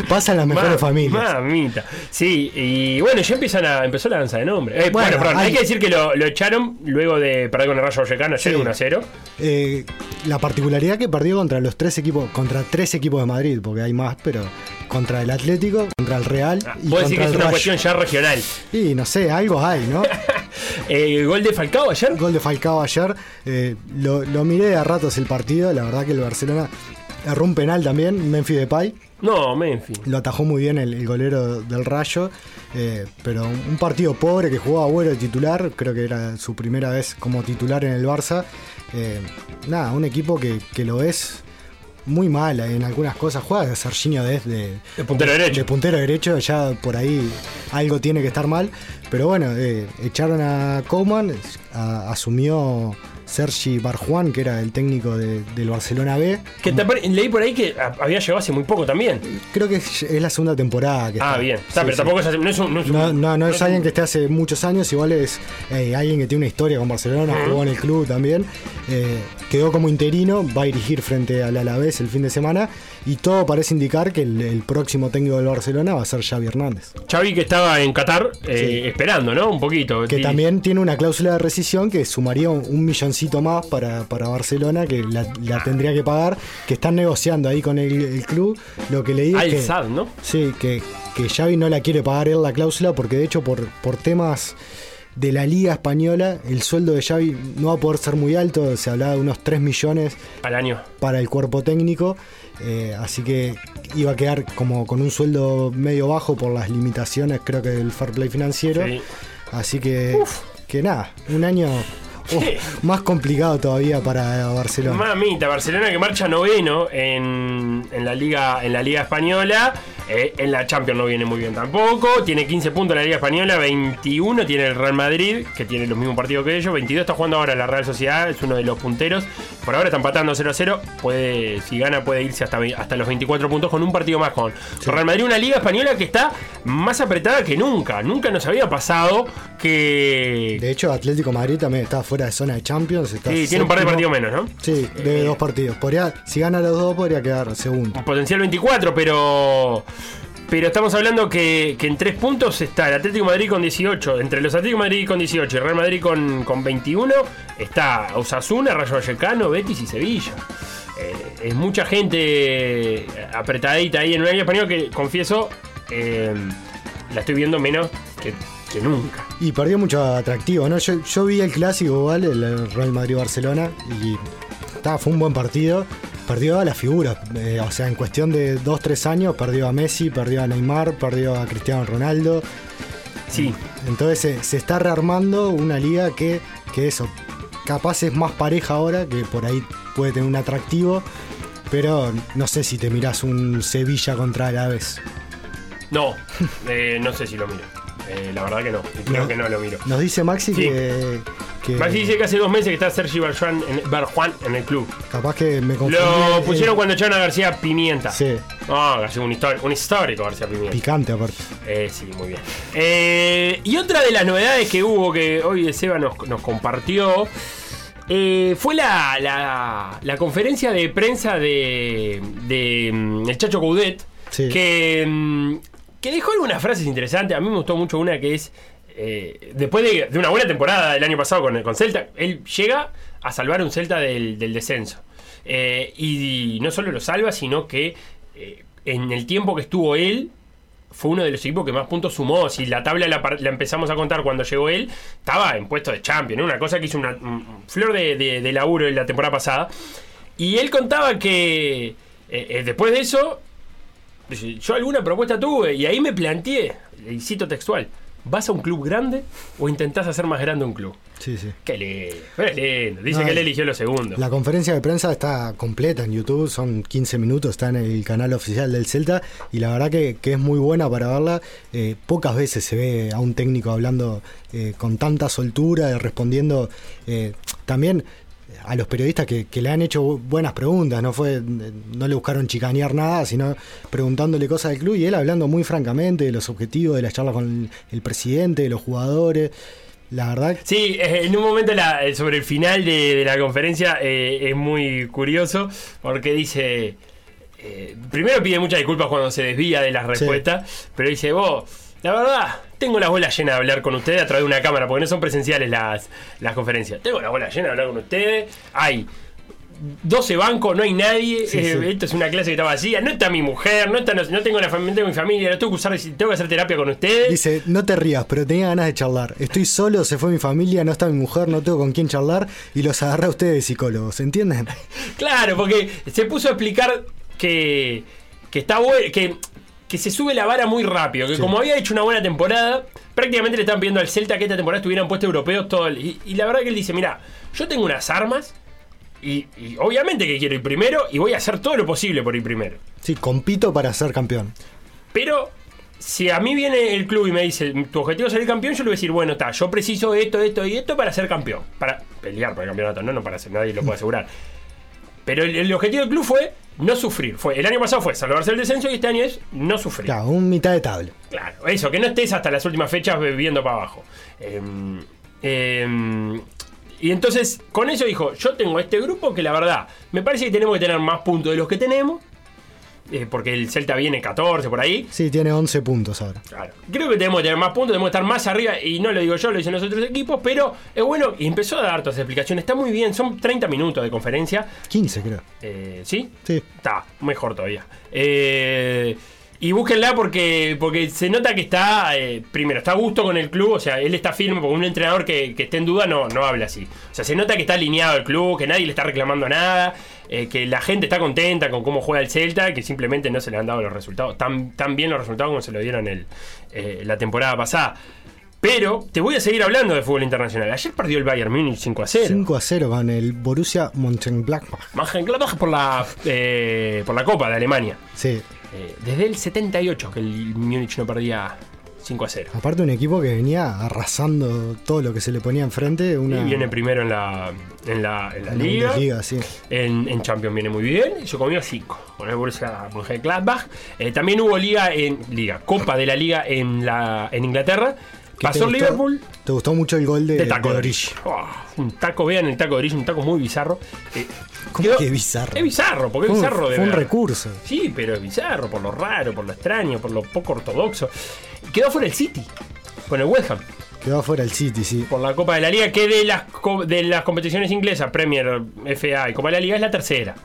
Pasan las mejores Ma- familias. Mamita. Sí, y bueno, ya empiezan a, empezó la danza de nombre. Eh, bueno, Bueno, perdón, hay... hay- que decir que lo, lo echaron luego de perder con el Rayo Vallecano ayer Sí. 1 a 0. Eh, la particularidad que perdió contra los tres equipos, contra tres equipos de Madrid, porque hay más, pero contra el Atlético, contra el Real y Puedo decir que es una Rayo. cuestión ya regional. Y no sé, algo hay, ¿no? (laughs) Eh, gol de Falcao ayer. Gol de Falcao ayer. eh, lo, lo miré a ratos el partido. La verdad que el Barcelona erró un penal también. Memphis Depay. No, Memphis. Lo atajó muy bien el, el golero del Rayo. eh, pero un partido pobre que jugaba Agüero de titular. Creo que era su primera vez como titular en el Barça. eh, nada, un equipo que, que lo es muy mal en algunas cosas. Juega de Serginho desde De puntero derecho. de puntero derecho, ya por ahí algo tiene que estar mal. Pero bueno, eh, echaron a Koeman, a- asumió Sergi Barjuan, que era el técnico de- del Barcelona B. Que te leí por ahí que había llegado hace muy poco también. Creo que es, es la segunda temporada que Ah, está. bien. Está, Sí, pero sí. tampoco es, no es un. No es, un- No, no, no es un- alguien que esté hace muchos años, igual es eh, alguien que tiene una historia con Barcelona, jugó en el club también. eh, quedó como interino, va a dirigir frente al Alavés el fin de semana y todo parece indicar que el, el próximo técnico del Barcelona va a ser Xavi Hernández. Xavi que estaba en Qatar eh, Sí. esperando, ¿no? Un poquito. Que también tiene una cláusula de rescisión que sumaría un, un milloncito más para, para Barcelona, que la, la tendría que pagar, que están negociando ahí con el, el club. Lo que leí es Al que, Sad, ¿no? sí, que, que Xavi no la quiere pagar él la cláusula porque de hecho por, por temas de la liga española el sueldo de Xavi no va a poder ser muy alto, se hablaba de unos 3 millones Al año. para el cuerpo técnico, eh, así que iba a quedar como con un sueldo medio bajo por las limitaciones creo que del fair play financiero. Sí. Así que, que nada, un año oh, más complicado todavía para Barcelona. Mamita, Barcelona que marcha noveno en, en la liga en la liga española. Eh, en la Champions no viene muy bien tampoco. Tiene 15 puntos en la liga española, 21 tiene el Real Madrid, que tiene los mismos partidos que ellos. 22 está jugando ahora la Real Sociedad, es uno de los punteros. Por ahora está empatando 0 a 0. Puede, si gana puede irse hasta, hasta los 24 puntos con un partido más con Real Madrid. Una liga española que está más apretada que nunca. Nunca nos había pasado que... De hecho, Atlético Madrid también está fuera de zona de Champions. Está Sí, tiene un par de partidos menos, ¿no? Sí, de Eh, dos partidos. Podría, si gana los dos, podría quedar segundo. potencial 24, pero pero estamos hablando que, que en tres puntos está el Atlético de Madrid con 18. Entre los Atlético de Madrid con 18 y Real Madrid con, con 21 está Osasuna, Rayo Vallecano, Betis y Sevilla. Eh, es mucha gente apretadita ahí en una liga española que, confieso, eh, la estoy viendo menos que, que nunca. Y perdió mucho atractivo, ¿no? Yo, yo vi el clásico igual, el Real Madrid-Barcelona, y fue un buen partido. Perdió a las figuras, eh, o sea, en cuestión de 2-3 años, perdió a Messi, perdió a Neymar, perdió a Cristiano Ronaldo. Sí, Entonces se, se está rearmando una liga que, que eso, capaz es más pareja ahora, que por ahí puede tener un atractivo, pero no sé si te mirás un Sevilla contra Alavés. no, (laughs) eh, no sé si lo miro. Eh, la verdad que no, creo No. que no lo miro. Nos dice Maxi Sí. que, Que Maxi dice que hace dos meses que está Sergi Barjuan en, Barjuan en el club. capaz que me confundí. Lo eh, pusieron cuando echaron a García Pimienta. Sí, No, García, un, histórico, un histórico García Pimienta. picante aparte. Eh, sí, muy bien. Eh, y otra de las novedades que hubo que hoy Seba nos, nos compartió eh, fue la, la- la conferencia de prensa de, de mm, el Chacho Coudet Sí. que, mm, que dejó algunas frases interesantes. A mí me gustó mucho una que es, eh, después de, una buena temporada del año pasado con, con Celta, él llega a salvar un Celta del, descenso. Eh, y, no solo lo salva, sino que eh, en el tiempo que estuvo él, fue uno de los equipos que más puntos sumó. Si la tabla la, empezamos a contar cuando llegó él, estaba en puesto de champion. Una cosa que hizo una un flor de, de- de laburo en la temporada pasada. Y él contaba que después de eso, yo alguna propuesta tuve y ahí me planteé, y cito textual, ¿vas a un club grande o intentás hacer más grande un club? Sí, sí. Qué lindo, es lindo. Dice No, que él eligió lo segundo. La conferencia de prensa está completa en YouTube, son 15 minutos, está en el canal oficial del Celta y la verdad que, que es muy buena para verla. Eh, pocas veces se ve a un técnico hablando eh, con tanta soltura, eh, respondiendo eh, también a los periodistas que, que le han hecho bu- buenas preguntas, no fue no le buscaron chicanear nada, sino preguntándole cosas del club y él hablando muy francamente de los objetivos de las charlas con el, presidente, de los jugadores. La verdad Sí, eh, en un momento la- eh, sobre el final de, de la conferencia eh, es muy curioso porque dice, eh, primero pide muchas disculpas cuando se desvía de las respuestas, pero dice, vos, la verdad, tengo la bola llena de hablar con ustedes a través de una cámara, porque no son presenciales las, las conferencias. Tengo la bola llena de hablar con ustedes, hay 12 bancos, no hay nadie, Sí, eh, sí. esto es una clase que está vacía, no está mi mujer, no, está, no, no tengo la familia, no tengo mi familia, no tengo que, usar, tengo que hacer terapia con ustedes. Dice, no te rías, pero tenía ganas de charlar. Estoy solo, se fue mi familia, no está mi mujer, no tengo con quién charlar y los agarré a ustedes de psicólogos, ¿entienden? (laughs) Claro, porque se puso a explicar que, que está bueno, que, que se sube la vara muy rápido, que Sí. como había hecho una buena temporada, prácticamente le estaban pidiendo al Celta que esta temporada estuvieran puestos europeos todo el- y, y la verdad que él dice, mira, yo tengo unas armas y, y obviamente que quiero ir primero y voy a hacer todo lo posible por ir primero. Sí, compito para ser campeón. Pero si a mí viene el club y me dice, tu objetivo es ser campeón, yo le voy a decir, bueno, está, yo preciso esto, esto y esto para ser campeón. Para pelear por el campeonato, no, no para ser, nadie lo puede (laughs) asegurar. Pero el, el objetivo del club fue no sufrir. Fue, el año pasado fue salvarse el descenso y este año es no sufrir. Claro, un mitad de tabla. Claro, eso, que no estés hasta las últimas fechas viviendo para abajo. Em, em, y entonces, con eso dijo, yo tengo este grupo que la verdad, me parece que tenemos que tener más puntos de los que tenemos. Eh, porque el Celta viene 14 por ahí. Sí, tiene 11 puntos ahora. Claro. Creo que tenemos que tener más puntos, tenemos que estar más arriba, y no lo digo yo, lo dicen los otros equipos, pero es bueno, y empezó a dar todas las explicaciones, está muy bien, son 30 minutos de conferencia, 15 creo. eh, ¿sí? Sí. Está, mejor todavía. Eh, y búsquenla porque, porque se nota que está, eh, primero, está a gusto con el club, o sea, él está firme, porque un entrenador que, que esté en duda no, no habla así. O sea, se nota que está alineado el club, que nadie le está reclamando nada, eh, que la gente está contenta con cómo juega el Celta, que simplemente no se le han dado los resultados, tan, tan bien los resultados como se lo dieron el, eh, la temporada pasada. Pero te voy a seguir hablando de fútbol internacional. Ayer perdió el Bayern Múnich 5 a 0. 5 a 0 con el Borussia Mönchengladbach. Mönchengladbach por la, eh, por la Copa de Alemania. Sí. Eh, desde el 78 que el Múnich no perdía 5 a 0. Aparte un equipo que venía arrasando todo lo que se le ponía enfrente. Una, Y viene primero en la, en la, en la en la liga. Sí. En, en Champions viene muy bien. Y se comió 5 con el Borussia Mönchengladbach. Eh, también hubo liga en liga, Copa de la Liga en la en Inglaterra. ¿Qué te Pasó gustó? Liverpool ¿Te gustó mucho el gol de, de taco de? Oh, un taco, vean el taco de Origi, un taco muy bizarro. Eh, ¿Cómo quedó- que bizarro? Es bizarro, porque es bizarro de Fue un recurso. Sí, pero es bizarro, por lo raro, por lo extraño, por lo poco ortodoxo. Quedó fuera el City, con el West Ham, Quedó afuera el City, sí. por la Copa de la Liga, que de las, de las competiciones inglesas, Premier, FA y Copa de la Liga, es la tercera.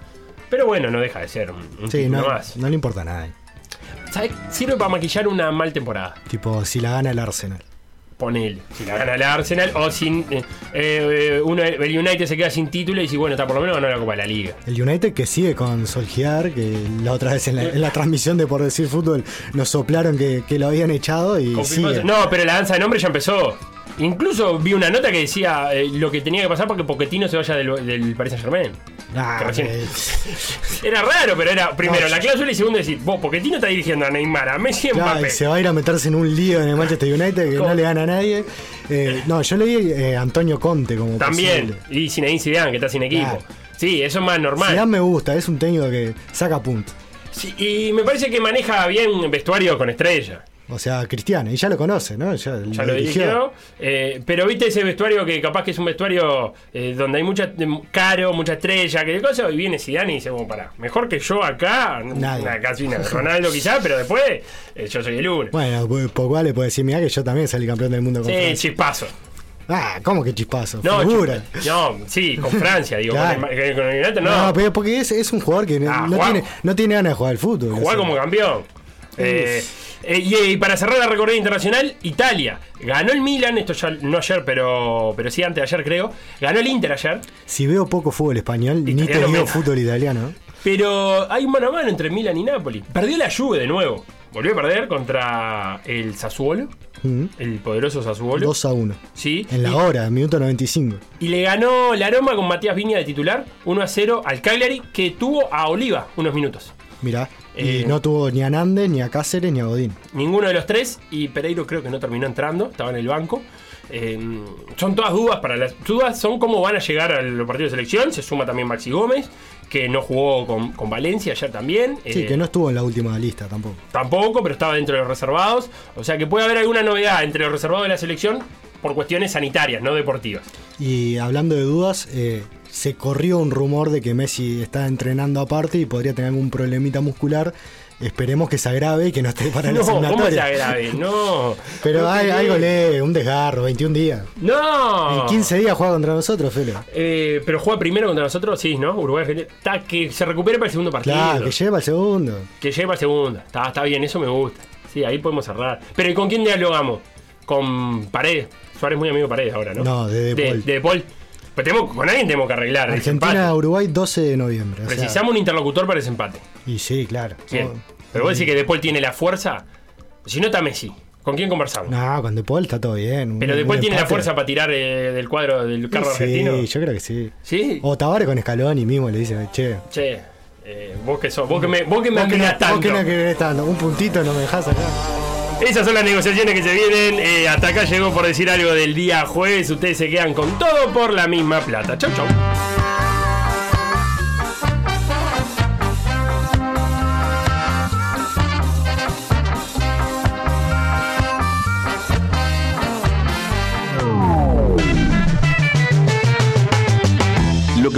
Pero bueno, no deja de ser un, Sí, no, más. no le importa nada. ¿Sabes? Sirve para maquillar una mal temporada. Tipo, si la gana el Arsenal. Ponele, si la gana el Arsenal o sin eh, eh, uno, el United se queda sin título y si bueno, está por lo menos ganó la Copa de la Liga. El United que sigue con Solskjaer, que la otra vez en la, en la transmisión de Por Decir Fútbol nos soplaron que, que lo habían echado y sigue. No, pero la danza de nombre ya empezó. Incluso vi una nota que decía eh, lo que tenía que pasar para que Pochettino se vaya del, del Paris Saint Germain. Ah, recién- eh, (laughs) Era raro, pero era primero No, la cláusula y segundo decir, vos, Pochettino está dirigiendo a Neymar, a Messi a claro, y se va a ir a meterse en un lío en el Manchester United que ¿Cómo? no le gana a nadie. Eh, no, yo leí eh, Antonio Conte como También. posible. Y Zinedine Zidane, que está sin equipo. Claro. Sí, eso es más normal. Zidane me gusta, es un técnico que saca puntos. Sí, y me parece que maneja bien vestuario con estrella. O sea, Cristiano, y ya lo conoce, ¿no? Ya, Ya lo dirigió. eh, pero viste ese vestuario que capaz que es un vestuario eh, donde hay mucha caro, mucha estrella, que de cosas, y viene Zidane y dice, bueno, pará, mejor que yo acá, Nadie. una casi nada. (laughs) Ronaldo quizás, pero después eh, yo soy el uno. Bueno, Pogba le puede decir, mira que yo también salí campeón del mundo con Sí, chispazo. Ah, ¿cómo que chispazo? No, Figura. no, sí, con (laughs) Francia, digo, Claro. con, el, con el United no. No, pero porque es, es un jugador que no- Ah, no, tiene, no tiene ganas de jugar al fútbol. o Jugar sea. como campeón. Eh, eh, y, y para cerrar la recorrida internacional, Italia. Ganó el Milan, esto ya no ayer, pero, pero sí antes de ayer creo. Ganó el Inter ayer. Si veo poco fútbol español, ni te digo fútbol italiano. Pero hay un mano a mano entre Milan y Napoli. Perdió la Juve de nuevo. Volvió a perder contra el Sassuolo, Mm. el poderoso Sassuolo. 2 a 1. Sí. En la y, hora, minuto 95. y le ganó la Roma con Matías Viña de titular 1 a 0 al Cagliari, que tuvo a Oliva unos minutos. Mirá. Eh. y no tuvo ni a Nández, ni a Cáceres, ni a Godín. Ninguno de los tres. Y Pereiro creo que no terminó entrando, estaba en el banco. Eh, son todas dudas para las dudas son cómo van a llegar a los partidos de selección. Se suma también Maxi Gómez, que no jugó con, con Valencia ayer también. Sí, Eh, que no estuvo en la última lista tampoco. Tampoco, pero estaba dentro de los reservados. O sea que puede haber alguna novedad entre los reservados de la selección por cuestiones sanitarias, no deportivas. Y hablando de dudas, eh, se corrió un rumor de que Messi está entrenando aparte y podría tener algún problemita muscular. Esperemos que se agrave y que no esté para la (laughs) No, ¿cómo se eliminatoria. agrave? No. (laughs) Pero No hay, algo lee, un desgarro, 21 días. No. En 15 días juega contra nosotros, Felo. Eh, pero juega primero contra nosotros, sí, ¿no? Uruguay. Está, que se recupere para el segundo partido. Claro, que lleva el segundo. Que llegue para el segundo. Está, está bien, eso me gusta. Sí, ahí podemos cerrar. Pero ¿y con quién dialogamos? Con Paredes. Suárez muy amigo de Paredes ahora, ¿no? No, de De de, Paul. de De Paul. Pero tenemos, con alguien tenemos que arreglar. Argentina-Uruguay 12 de noviembre. o sea, Precisamos un interlocutor para ese empate. y sí, claro. Bien. Pero vos decís que De Paul tiene la fuerza. Si no está Messi, ¿con quién conversamos? No, con De Paul está todo bien. Pero De Paul tiene la fuerza para tirar eh, del cuadro del carro Sí, argentino. yo creo que sí. Sí. O Tavares con Escalón y mismo le dice, che. Che, eh, vos que sos, vos que me, vos que me vos que no- admirás tanto. vos que no querés tanto, un puntito no me dejás acá. Esas son las negociaciones que se vienen. Eh, hasta acá llegó por decir algo del día jueves. Ustedes se quedan con todo por la misma plata. Chau, chau.